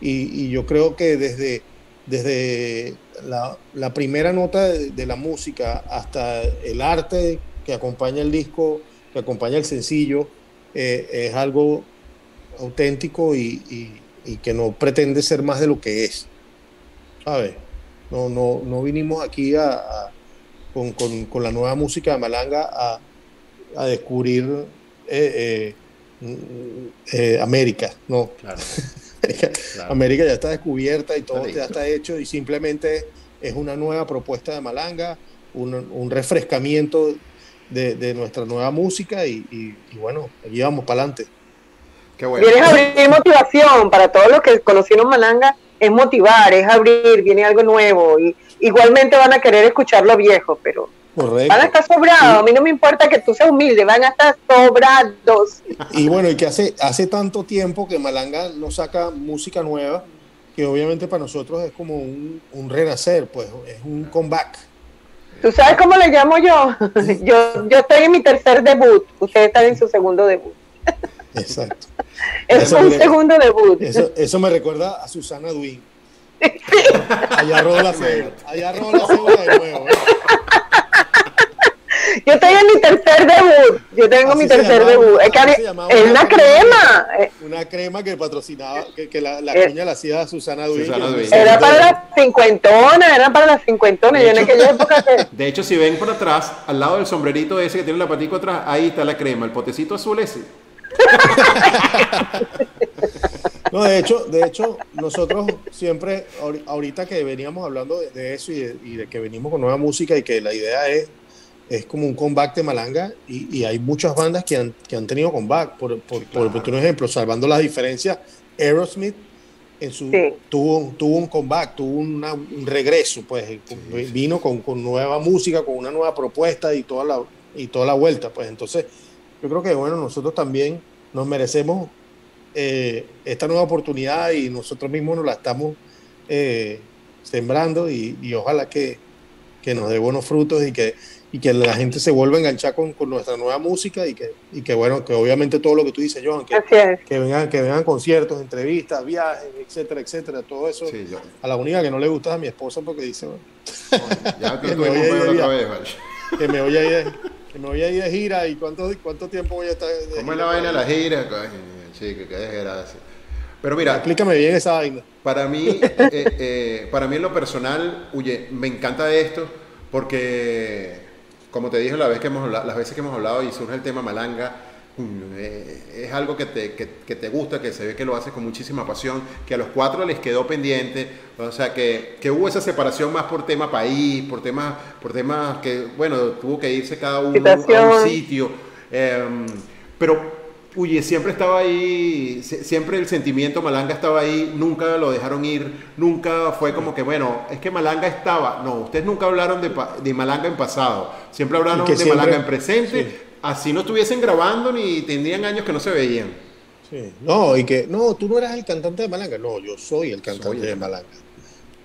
y yo creo que desde, desde la, la primera nota de, la música hasta el arte que acompaña el disco, que acompaña el sencillo, eh, es algo auténtico y, que no pretende ser más de lo que es. ¿Sabes? No, no, no vinimos aquí a, con, la nueva música de Malanga a, descubrir eh, eh, América, no. América ya está descubierta y todo ya está hecho y simplemente es una nueva propuesta de Malanga, un, un refrescamiento de, nuestra nueva música y, bueno, aquí vamos para adelante. Qué bueno. Vienes a abrir motivación para todos los que conocieron Malanga, es motivar, es abrir, viene algo nuevo y igualmente van a querer escuchar lo viejo, pero van a estar sobrados. A mí no me importa que tú seas humilde, van a estar sobrados. Y bueno, y que hace, hace tanto tiempo que Malanga no saca música nueva, que obviamente para nosotros es como un, un renacer, pues es un comeback. ¿Tú sabes cómo le llamo yo? <laughs> yo? Yo estoy en mi tercer debut, ustedes están en su segundo debut. Exacto. <laughs> es un segundo debut. Eso, eso, me recuerda a Susana Duin. Allá rodó la cebra. Allá rodó la cebra de nuevo. ¿eh? Yo estoy en mi tercer debut. Yo tengo Así mi tercer llamaba, debut. Es, que llamaba es una una crema. crema. Una crema que patrocinaba, que, que la, la Eh. cuña la hacía Susana Duin. Era para las cincuentonas, era para las cincuentonas. De Yo en hecho- aquella época que. <laughs> De hecho, si ven por atrás, al lado del sombrerito ese que tiene la patica atrás, ahí está la crema, el potecito azul ese. <laughs> No, de hecho, de hecho, nosotros siempre, ahori- ahorita que veníamos hablando de, de eso y de, y de que venimos con nueva música y que la idea es, es como un comeback de Malanga y, y hay muchas bandas que han, que han tenido comeback. Por, por, por- por un ejemplo, salvando las diferencias, Aerosmith en su, Sí. tuvo, tuvo un comeback, tuvo una- un regreso, pues vino con, con nueva música, con una nueva propuesta y toda la, y toda la vuelta. Pues entonces, yo creo que bueno, nosotros también nos merecemos eh, esta nueva oportunidad y nosotros mismos nos la estamos eh, sembrando y, y ojalá que, que nos dé buenos frutos y que, y que la gente se vuelva a enganchar con, con nuestra nueva música y que, y que bueno, que obviamente todo lo que tú dices, Johan, que, vengan, que vengan conciertos, entrevistas, viajes, etcétera, etcétera, todo eso. Sí, yo- A la única que no le gusta es a mi esposa porque dice bueno, ya <laughs> que Que me otra vez, vale. que voy a ir de, que me voy a ir de gira y cuánto, cuánto tiempo voy a estar. de ¿Cómo es la vaina de la gira? Coño, chico, qué desgracia. Pero mira, Explícame bien esa vaina. Para mí, <laughs> eh, eh, para mí en lo personal, oye, me encanta esto porque, como te dije la vez que hemos, las veces que hemos hablado y surge el tema Malanga, mm, eh, es algo que te, que, que te gusta, que se ve que lo haces con muchísima pasión, que a los cuatro les quedó pendiente, o sea, que, que hubo esa separación más por tema país, por temas, por temas que, bueno, tuvo que irse cada uno a un sitio, em, pero Oye, siempre estaba ahí, sie- siempre el sentimiento Malanga estaba ahí, nunca lo dejaron ir, nunca fue como que, bueno, es que Malanga estaba, no, ustedes nunca hablaron de, Malanga en pasado, siempre hablaron de siempre- Malanga en presente, sí. así no estuviesen grabando ni tendrían años que no se veían. Sí. No, y que, no, tú no eras el cantante de Malanga. No, yo soy el cantante Soy el de Malanga.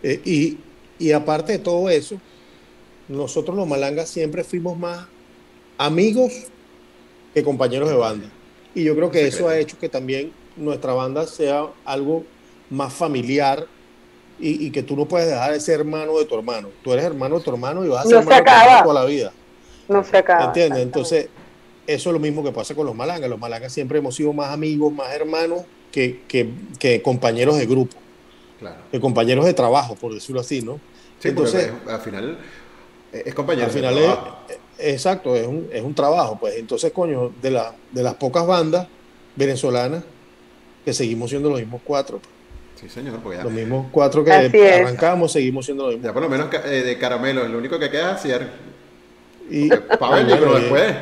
Eh, y, y aparte de todo eso, nosotros los Malangas siempre fuimos más amigos que compañeros de banda. Y yo creo que eso ha hecho que también nuestra banda sea algo más familiar y, y que tú no puedes dejar de ser hermano de tu hermano. Tú eres hermano de tu hermano y vas a ser No se hermano de tu hermano toda la vida. No se acaba. ¿Entiendes? Entonces, eso es lo mismo que pasa con los malangas. Los malangas siempre hemos sido más amigos, más hermanos que, que, que compañeros de grupo, Claro. que compañeros de trabajo, por decirlo así, ¿no? Sí, Entonces, porque al final eh, es compañero. al de final es, trabajo. Exacto, es un, es un trabajo. Pues entonces, coño, de, la, de las pocas bandas venezolanas que seguimos siendo los mismos cuatro, pues, Sí, señor, porque ya, los mismos cuatro que arrancamos, seguimos siendo los ya mismos. por lo menos eh, de caramelo, lo único que queda es hacer Y, bueno, y- después.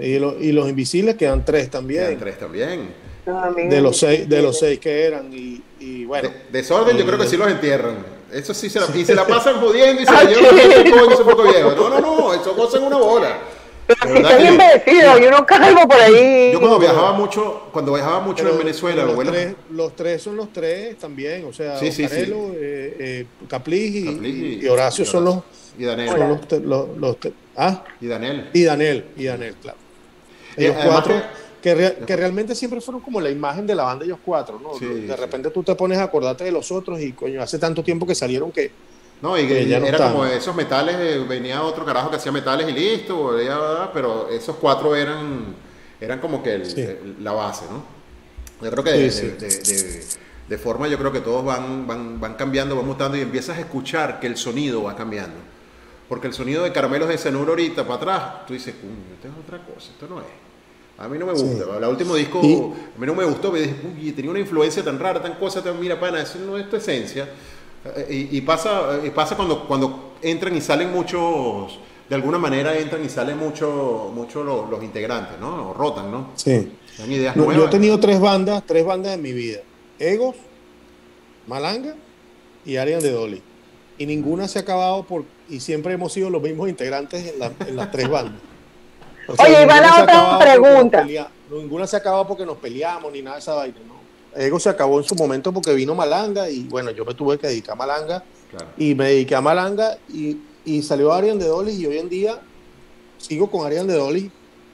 y lo- y los invisibles quedan tres Quedan también. tres también. No. De los seis, de los seis que eran. Y, y bueno. De- desorden yo creo que sí los entierran. Eso sí se la, y se la pasan jodiendo y se la llevan sí. ese coño, ese poco viejo. No, no, no, eso gozan una bola. Pero si que bien vestidos y uno calvo por ahí. Yo cuando viajaba mucho, cuando viajaba mucho Pero- en Venezuela, los tres, los tres son los tres también, o sea, Sí, sí, eh, eh, Caplis y, Caplis y- y Horacio y son los, y Daniel. son los, te- los- los te- ah, Y Daniel. y Daniel, y Daniel, claro. Y Ellos además cuatro, que- que, rea- que realmente siempre fueron como la imagen de la banda ellos cuatro, ¿no? Sí, de sí. repente tú te pones a acordarte de los otros y coño, hace tanto tiempo que salieron que No, y Que que ya no era están. como esos metales, eh, venía otro carajo que hacía metales y listo, pero esos cuatro eran, eran como que el- Sí. el- la base, ¿no? Yo creo que de, de- de- de- forma, yo creo que todos van, van, van cambiando, van mutando y empiezas a escuchar que el sonido va cambiando. Porque el sonido de caramelos de cenuro ahorita para atrás, tú dices, "Coño, esto es otra cosa, esto no es. A mí no me gusta. El último disco, Y- a mí no me gustó, me dije, uy, tenía una influencia tan rara, tan cosa, tan, mira, pana, eso no es tu esencia. Eh, Y, y pasa, y pasa cuando, cuando entran y salen muchos, de alguna manera entran y salen muchos mucho los, los integrantes, ¿no? O rotan, ¿no? sí. Dan ideas No, nuevas. yo he tenido tres bandas, tres bandas en mi vida. Egos, Malanga y Arian de Dolly. Y ninguna se ha acabado por, y siempre hemos sido los mismos integrantes en, la- en las tres bandas. O Oye, y va ninguna la se ha otra acabado porque nos pregunta. ninguna se ha acabado porque nos peleamos ni nada de esa vaina, ¿no? Ego se acabó en su momento porque vino Malanga y bueno, yo me tuve que dedicar a Malanga Claro. y me dediqué a Malanga y, y salió Arian de Dolly y hoy en día sigo con Arian de Dolly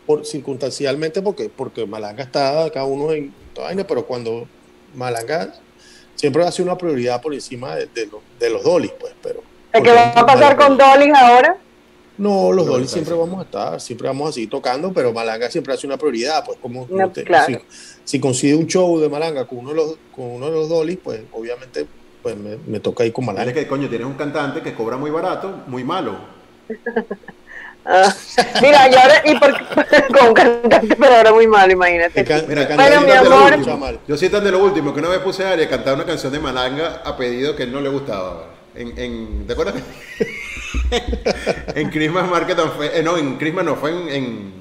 por, circunstancialmente porque, porque Malanga está cada uno en toda vaina, pero cuando Malanga siempre va a ser una prioridad por encima de, de los, de los dolis, pues, pero... ¿Qué va a pasar con dolis ahora? No, los dolis siempre vamos a estar, siempre vamos a seguir tocando, pero Malanga siempre hace una prioridad, pues como si, si, consigue un show de Malanga con uno de los, con uno de los dolis, pues obviamente pues me, toca ir con Malanga. Es que coño, tienes un cantante que cobra muy barato, muy malo. Ah, mira, y ahora, y por, con un cantante, pero ahora muy malo, imagínate. mira, bueno, mi amor. Yo sí tan de lo último, que una vez puse a Ari a cantar una canción de Malanga a pedido que él no le gustaba. En, en, ¿Te acuerdas? <laughs> en Christmas Market and. Eh, no, en Christmas no, fue en, en,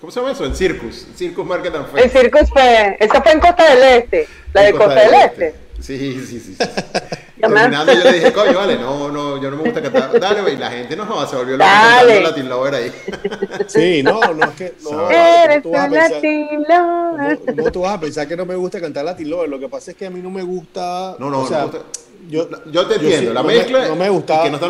¿Cómo se llama eso? En Circus. Circus Market and Fair. En Circus fue. Esa fue en Costa del Este. La de Costa, del Este. Sí, sí, sí. sí. <laughs> Terminando yo le dije, coño, vale, no, no, yo no me gusta cantar. Dale, güey, la gente no se volvió loca cantando Latin Lover ahí. <laughs> Sí, no, no es que. No, Eres un Latin Lover. No, tú vas a pensar que no me gusta cantar Latin Lover. Lo que pasa es que a mí no me gusta. No, no, o sea, no gusta. Yo, yo te entiendo, la mezcla. no me gusta. es lo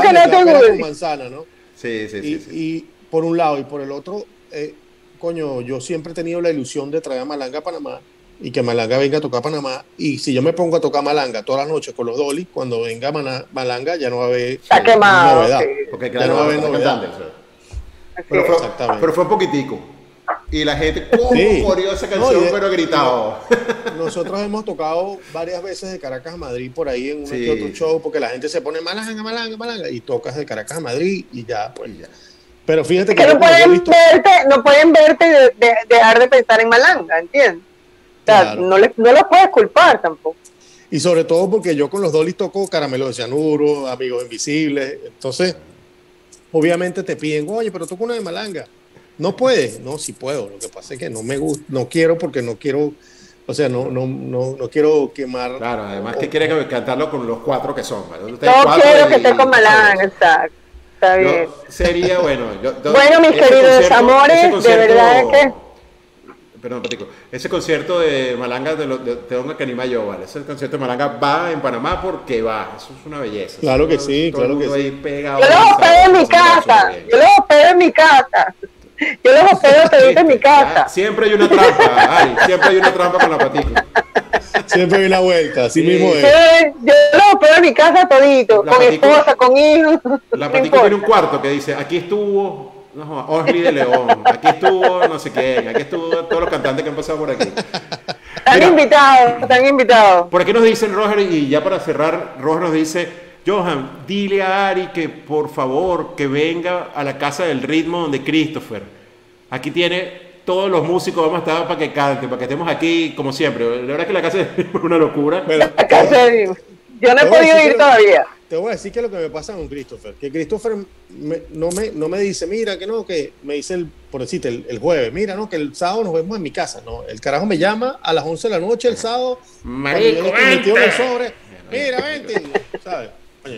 que no te gusta. manzana, ¿no? Sí, sí, sí, y, por un lado y por el otro, eh, coño, yo siempre he tenido la ilusión de traer a Malanga a Panamá y que Malanga venga a tocar Panamá. Y si yo me pongo a tocar Malanga todas las noches con los Dolly, cuando venga Malanga ya no va a haber Está quemado, novedad. Porque ya no va a haber novedad. Pero fue, pero fue poquitico. Y la gente, ¡pum! Sí. esa canción, pero gritado. Nosotros hemos tocado varias veces de Caracas a Madrid por ahí en un otro show, porque la gente se pone Malanga, Malanga, Malanga, y tocas de Caracas a Madrid y ya, pues ya. Pero fíjate que, no, pueden verte, no pueden verte de, dejar de pensar en Malanga, ¿entiendes? No, le, no lo puedes culpar tampoco. Y sobre todo porque yo con los Dolly toco Caramelo de Cianuro, Amigos Invisibles. Entonces, obviamente te piden, oye, pero toco una de Malanga. No puedes, no, sí puedo. Lo que pasa es que no me gusta, no quiero porque no quiero, o sea, no, no, no, no quiero quemar. Claro, además que quiere cantarlo con los cuatro que son. No quiero que esté con Malanga, exacto. Está bien. sería bueno. bueno, mis queridos amores, de verdad que perdón, Patico, ese concierto de Malanga de, de, de que anima yo, ¿vale? Ese concierto de Malanga va en Panamá porque va, eso es una belleza. Claro que sí, claro que sí. yo los hospedo en mi casa, yo los hospedo en mi casa. Yo los hospedo pedirte en mi casa. siempre hay una trampa, Ari, siempre hay una trampa con la Patico. Siempre hay una vuelta, así mismo es. Yo, los hospedo en mi casa todito, con esposa, con hijos. La <laughs> Patico tiene un cuarto que dice, aquí estuvo no, Osli de León, aquí estuvo no sé quién, aquí estuvo todos los cantantes que han pasado por aquí. Están invitados, están invitados. Por aquí nos dicen Roger, y ya para cerrar, Roger nos dice, Johan, dile a Ari que por favor que venga a la casa del ritmo donde Christopher. Aquí tiene todos los músicos, vamos a estar para que canten, para que estemos aquí como siempre. La verdad es que la casa es una locura. la casa de... Yo no he podido ir todavía te voy a decir que es lo que me pasa con Christopher. Que Christopher no, me, no me dice, mira, que no, que me dice, el, por decirte, el, jueves, mira, no, que el sábado nos vemos en mi casa. No, el carajo me llama a las 11 de la noche el sábado. Marico, yo le el sobre. Mira, vente. ¿Sabes?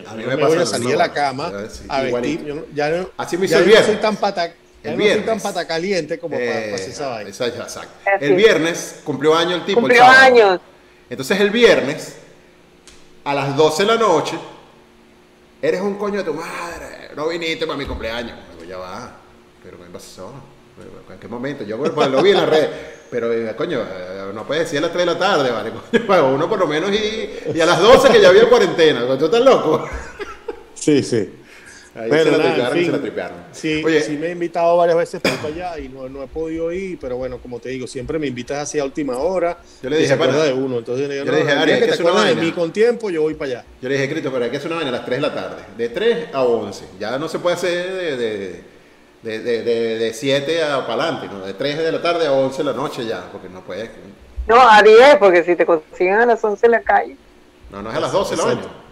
a mí me, voy a salir de la cama a vestir. Yo ya Así me hizo el viernes. No soy tan pata, el viernes. No soy tan pata caliente como para, para hacer esa vaina. Exacto. El viernes cumplió año el tipo. Cumplió años. Entonces el viernes, a las 12 de la noche, eres un coño de tu madre, no viniste para mi cumpleaños. ya va, pero ¿qué pasó? ¿En qué momento? Yo pues, lo vi en la red, pero eh, coño, eh, no puedes decir a las 3 de la tarde, ¿vale? <laughs> Coño, uno por lo menos y, y a las 12 que ya había cuarentena, ¿tú estás loco? Sí, sí. Ahí se la tripearon, se la tripearon. Sí, Oye, sí me he invitado varias veces para allá y no, no, he podido ir, pero bueno, como te digo, siempre me invitas así a última hora. Yo le dije, para de uno. Entonces yo, le dije, Ari, que, te acuerdas de mí con tiempo, yo voy para allá. Yo le dije, escrito, pero hay que hacer una vaina a las 3 de la tarde, de 3 a 11. Ya no se puede hacer de, de, de, de, de 7 a para adelante, ¿no? de 3 de la tarde a 11 de la noche ya, porque no puedes. No, a 10, porque si te consiguen a las 11 en la calle. No, no es a las 12 la vaina.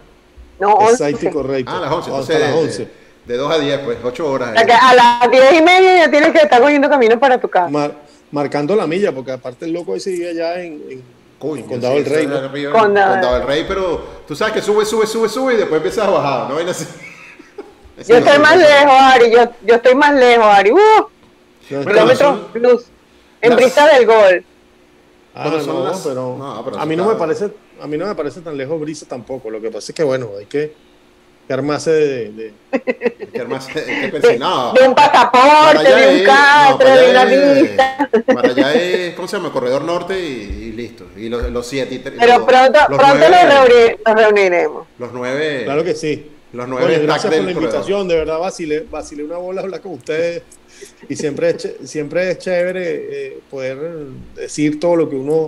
No, 11. Exacto y correcto. Ah, a las 11. Entonces, a las 11. De 2 a 10, pues 8 horas. a las 10 y media ya tienes que estar cogiendo camino para tu casa. marcando la milla, porque aparte el loco ese vive allá en, en, Condado del Rey. Condado del Rey, pero tú sabes que sube, sube, sube, sube y después empiezas a bajar, ¿no? Así. <laughs> yo estoy más lejos, Ari, yo, yo estoy más lejos, Ari. ¡Uh! Kilómetros plus. En Brisa del Gol. Ah, no, pero, a mí no me parece a mí no me parece tan lejos Brisa tampoco. Lo que pasa es que bueno, hay que que armase de, de, que armase, de, no, de un pasaporte, de un catre, de una vista. Para allá es, ¿cómo se llama? Corredor Norte y, listo. Y los, los siete. Pero los, pronto, los pronto nueve, nos, reuniremos. Los nueve. Claro que sí. Los nueve. gracias por la invitación, de verdad, vacilé, vacilé una bola hablar con ustedes. Y siempre es, siempre es chévere eh, poder decir todo lo que uno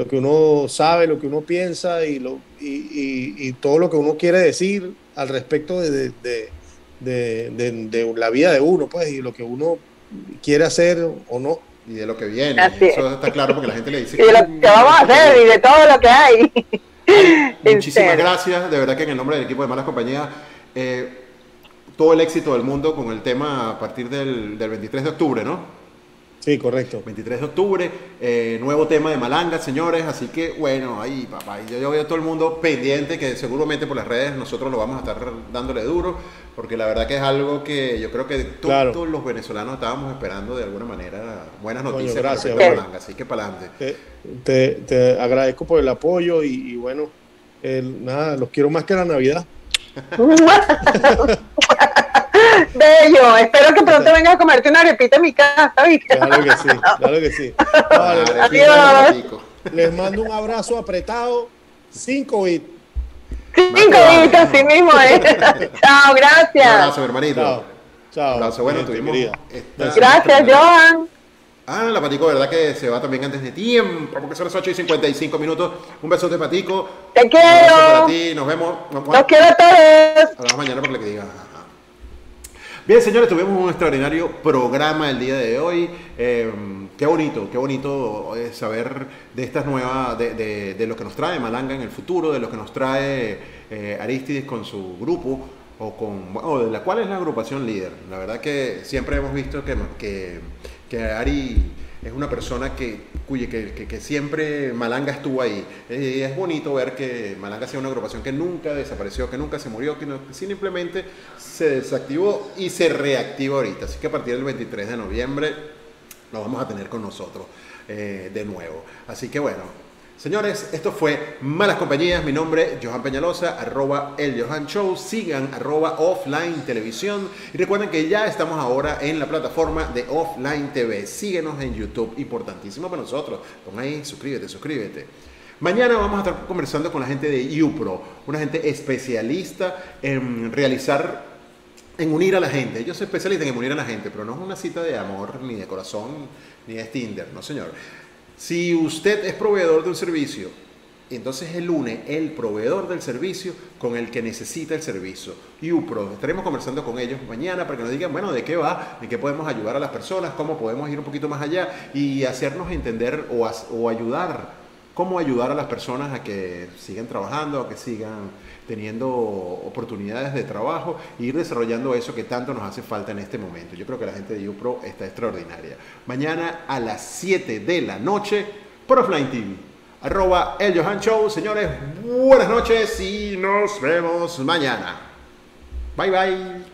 lo que uno sabe, lo que uno piensa y, lo, y, y, todo lo que uno quiere decir al respecto de, de, de, la vida de uno, pues, y lo que uno quiere hacer o no. Y de lo que viene. Eso está claro porque la gente le dice. Y de lo que vamos a <laughs> hacer y de todo lo que hay. <laughs> muchísimas gracias, de verdad que en el nombre del equipo de Malas Compañías, eh, todo el éxito del mundo con el tema a partir del, del 23 de octubre, ¿no? Sí, correcto. 23 de octubre, eh, nuevo tema de Malanga, señores. Así que, bueno, ahí, papá, yo, yo, veo a todo el mundo pendiente, que seguramente por las redes nosotros lo vamos a estar dándole duro, porque la verdad que es algo que yo creo que todos los venezolanos estábamos esperando de alguna manera buenas noticias gracias, de Malanga. Así que para adelante. Te, te, agradezco por el apoyo y, bueno, nada, los quiero más que la Navidad. <laughs> Bello, espero que pronto vengas a comerte una arepita en mi casa, Claro que sí, claro que sí. <laughs> Adiós. Les mando un abrazo apretado, cinco bits. Cinco bits, así mismo es. <laughs> <laughs> Chao, gracias. Un abrazo, hermanito. Chao. Chao. Un abrazo, bueno, tuvimos. Gracias, Johan. Ah, la Patico, verdad que se va también antes de tiempo, porque son las 8 y 55 minutos. Un besote, Patico. Te quiero. Un beso para ti, nos vemos. Los quiero a todos. Hablamos mañana por lo que diga. Bien, señores, tuvimos un extraordinario programa el día de hoy. Eh, qué bonito, qué bonito eh, saber de estas nuevas, de, de, lo que nos trae Malanga en el futuro, de lo que nos trae eh, Aristides con su grupo, o con, o de la cual es la agrupación líder. La verdad que siempre hemos visto que, que, que Ari es una persona que, cuye, que, que, siempre Malanga estuvo ahí. Es bonito ver que Malanga sea una agrupación que nunca desapareció, que nunca se murió, que, simplemente se desactivó y se reactivó ahorita. Así que a partir del 23 de noviembre lo vamos a tener con nosotros eh, de nuevo. Así que bueno, Señores, esto fue Malas Compañías. Mi nombre es Johan Peñalosa, arroba el Johan Show. Sigan arroba offline televisión. Y recuerden que ya estamos ahora en la plataforma de Offline TV. Síguenos en YouTube, importantísimo para nosotros. Pon ahí, suscríbete, suscríbete. Mañana vamos a estar conversando con la gente de UPRO, una gente especialista en realizar, en unir a la gente. Ellos se especializan en unir a la gente, pero no es una cita de amor, ni de corazón, ni de Tinder, no señor si usted es proveedor de un servicio, entonces él une el proveedor del servicio con el que necesita el servicio. Y UPRO, estaremos conversando con ellos mañana para que nos digan, bueno, de qué va, de qué podemos ayudar a las personas, cómo podemos ir un poquito más allá y hacernos entender o, o ayudar, cómo ayudar a las personas a que sigan trabajando, a que sigan teniendo oportunidades de trabajo e ir desarrollando eso que tanto nos hace falta en este momento. Yo creo que la gente de UPRO está extraordinaria. Mañana a las 7 de la noche por Offline TV. Arroba el Johan Show. Señores, buenas noches y nos vemos mañana. Bye bye.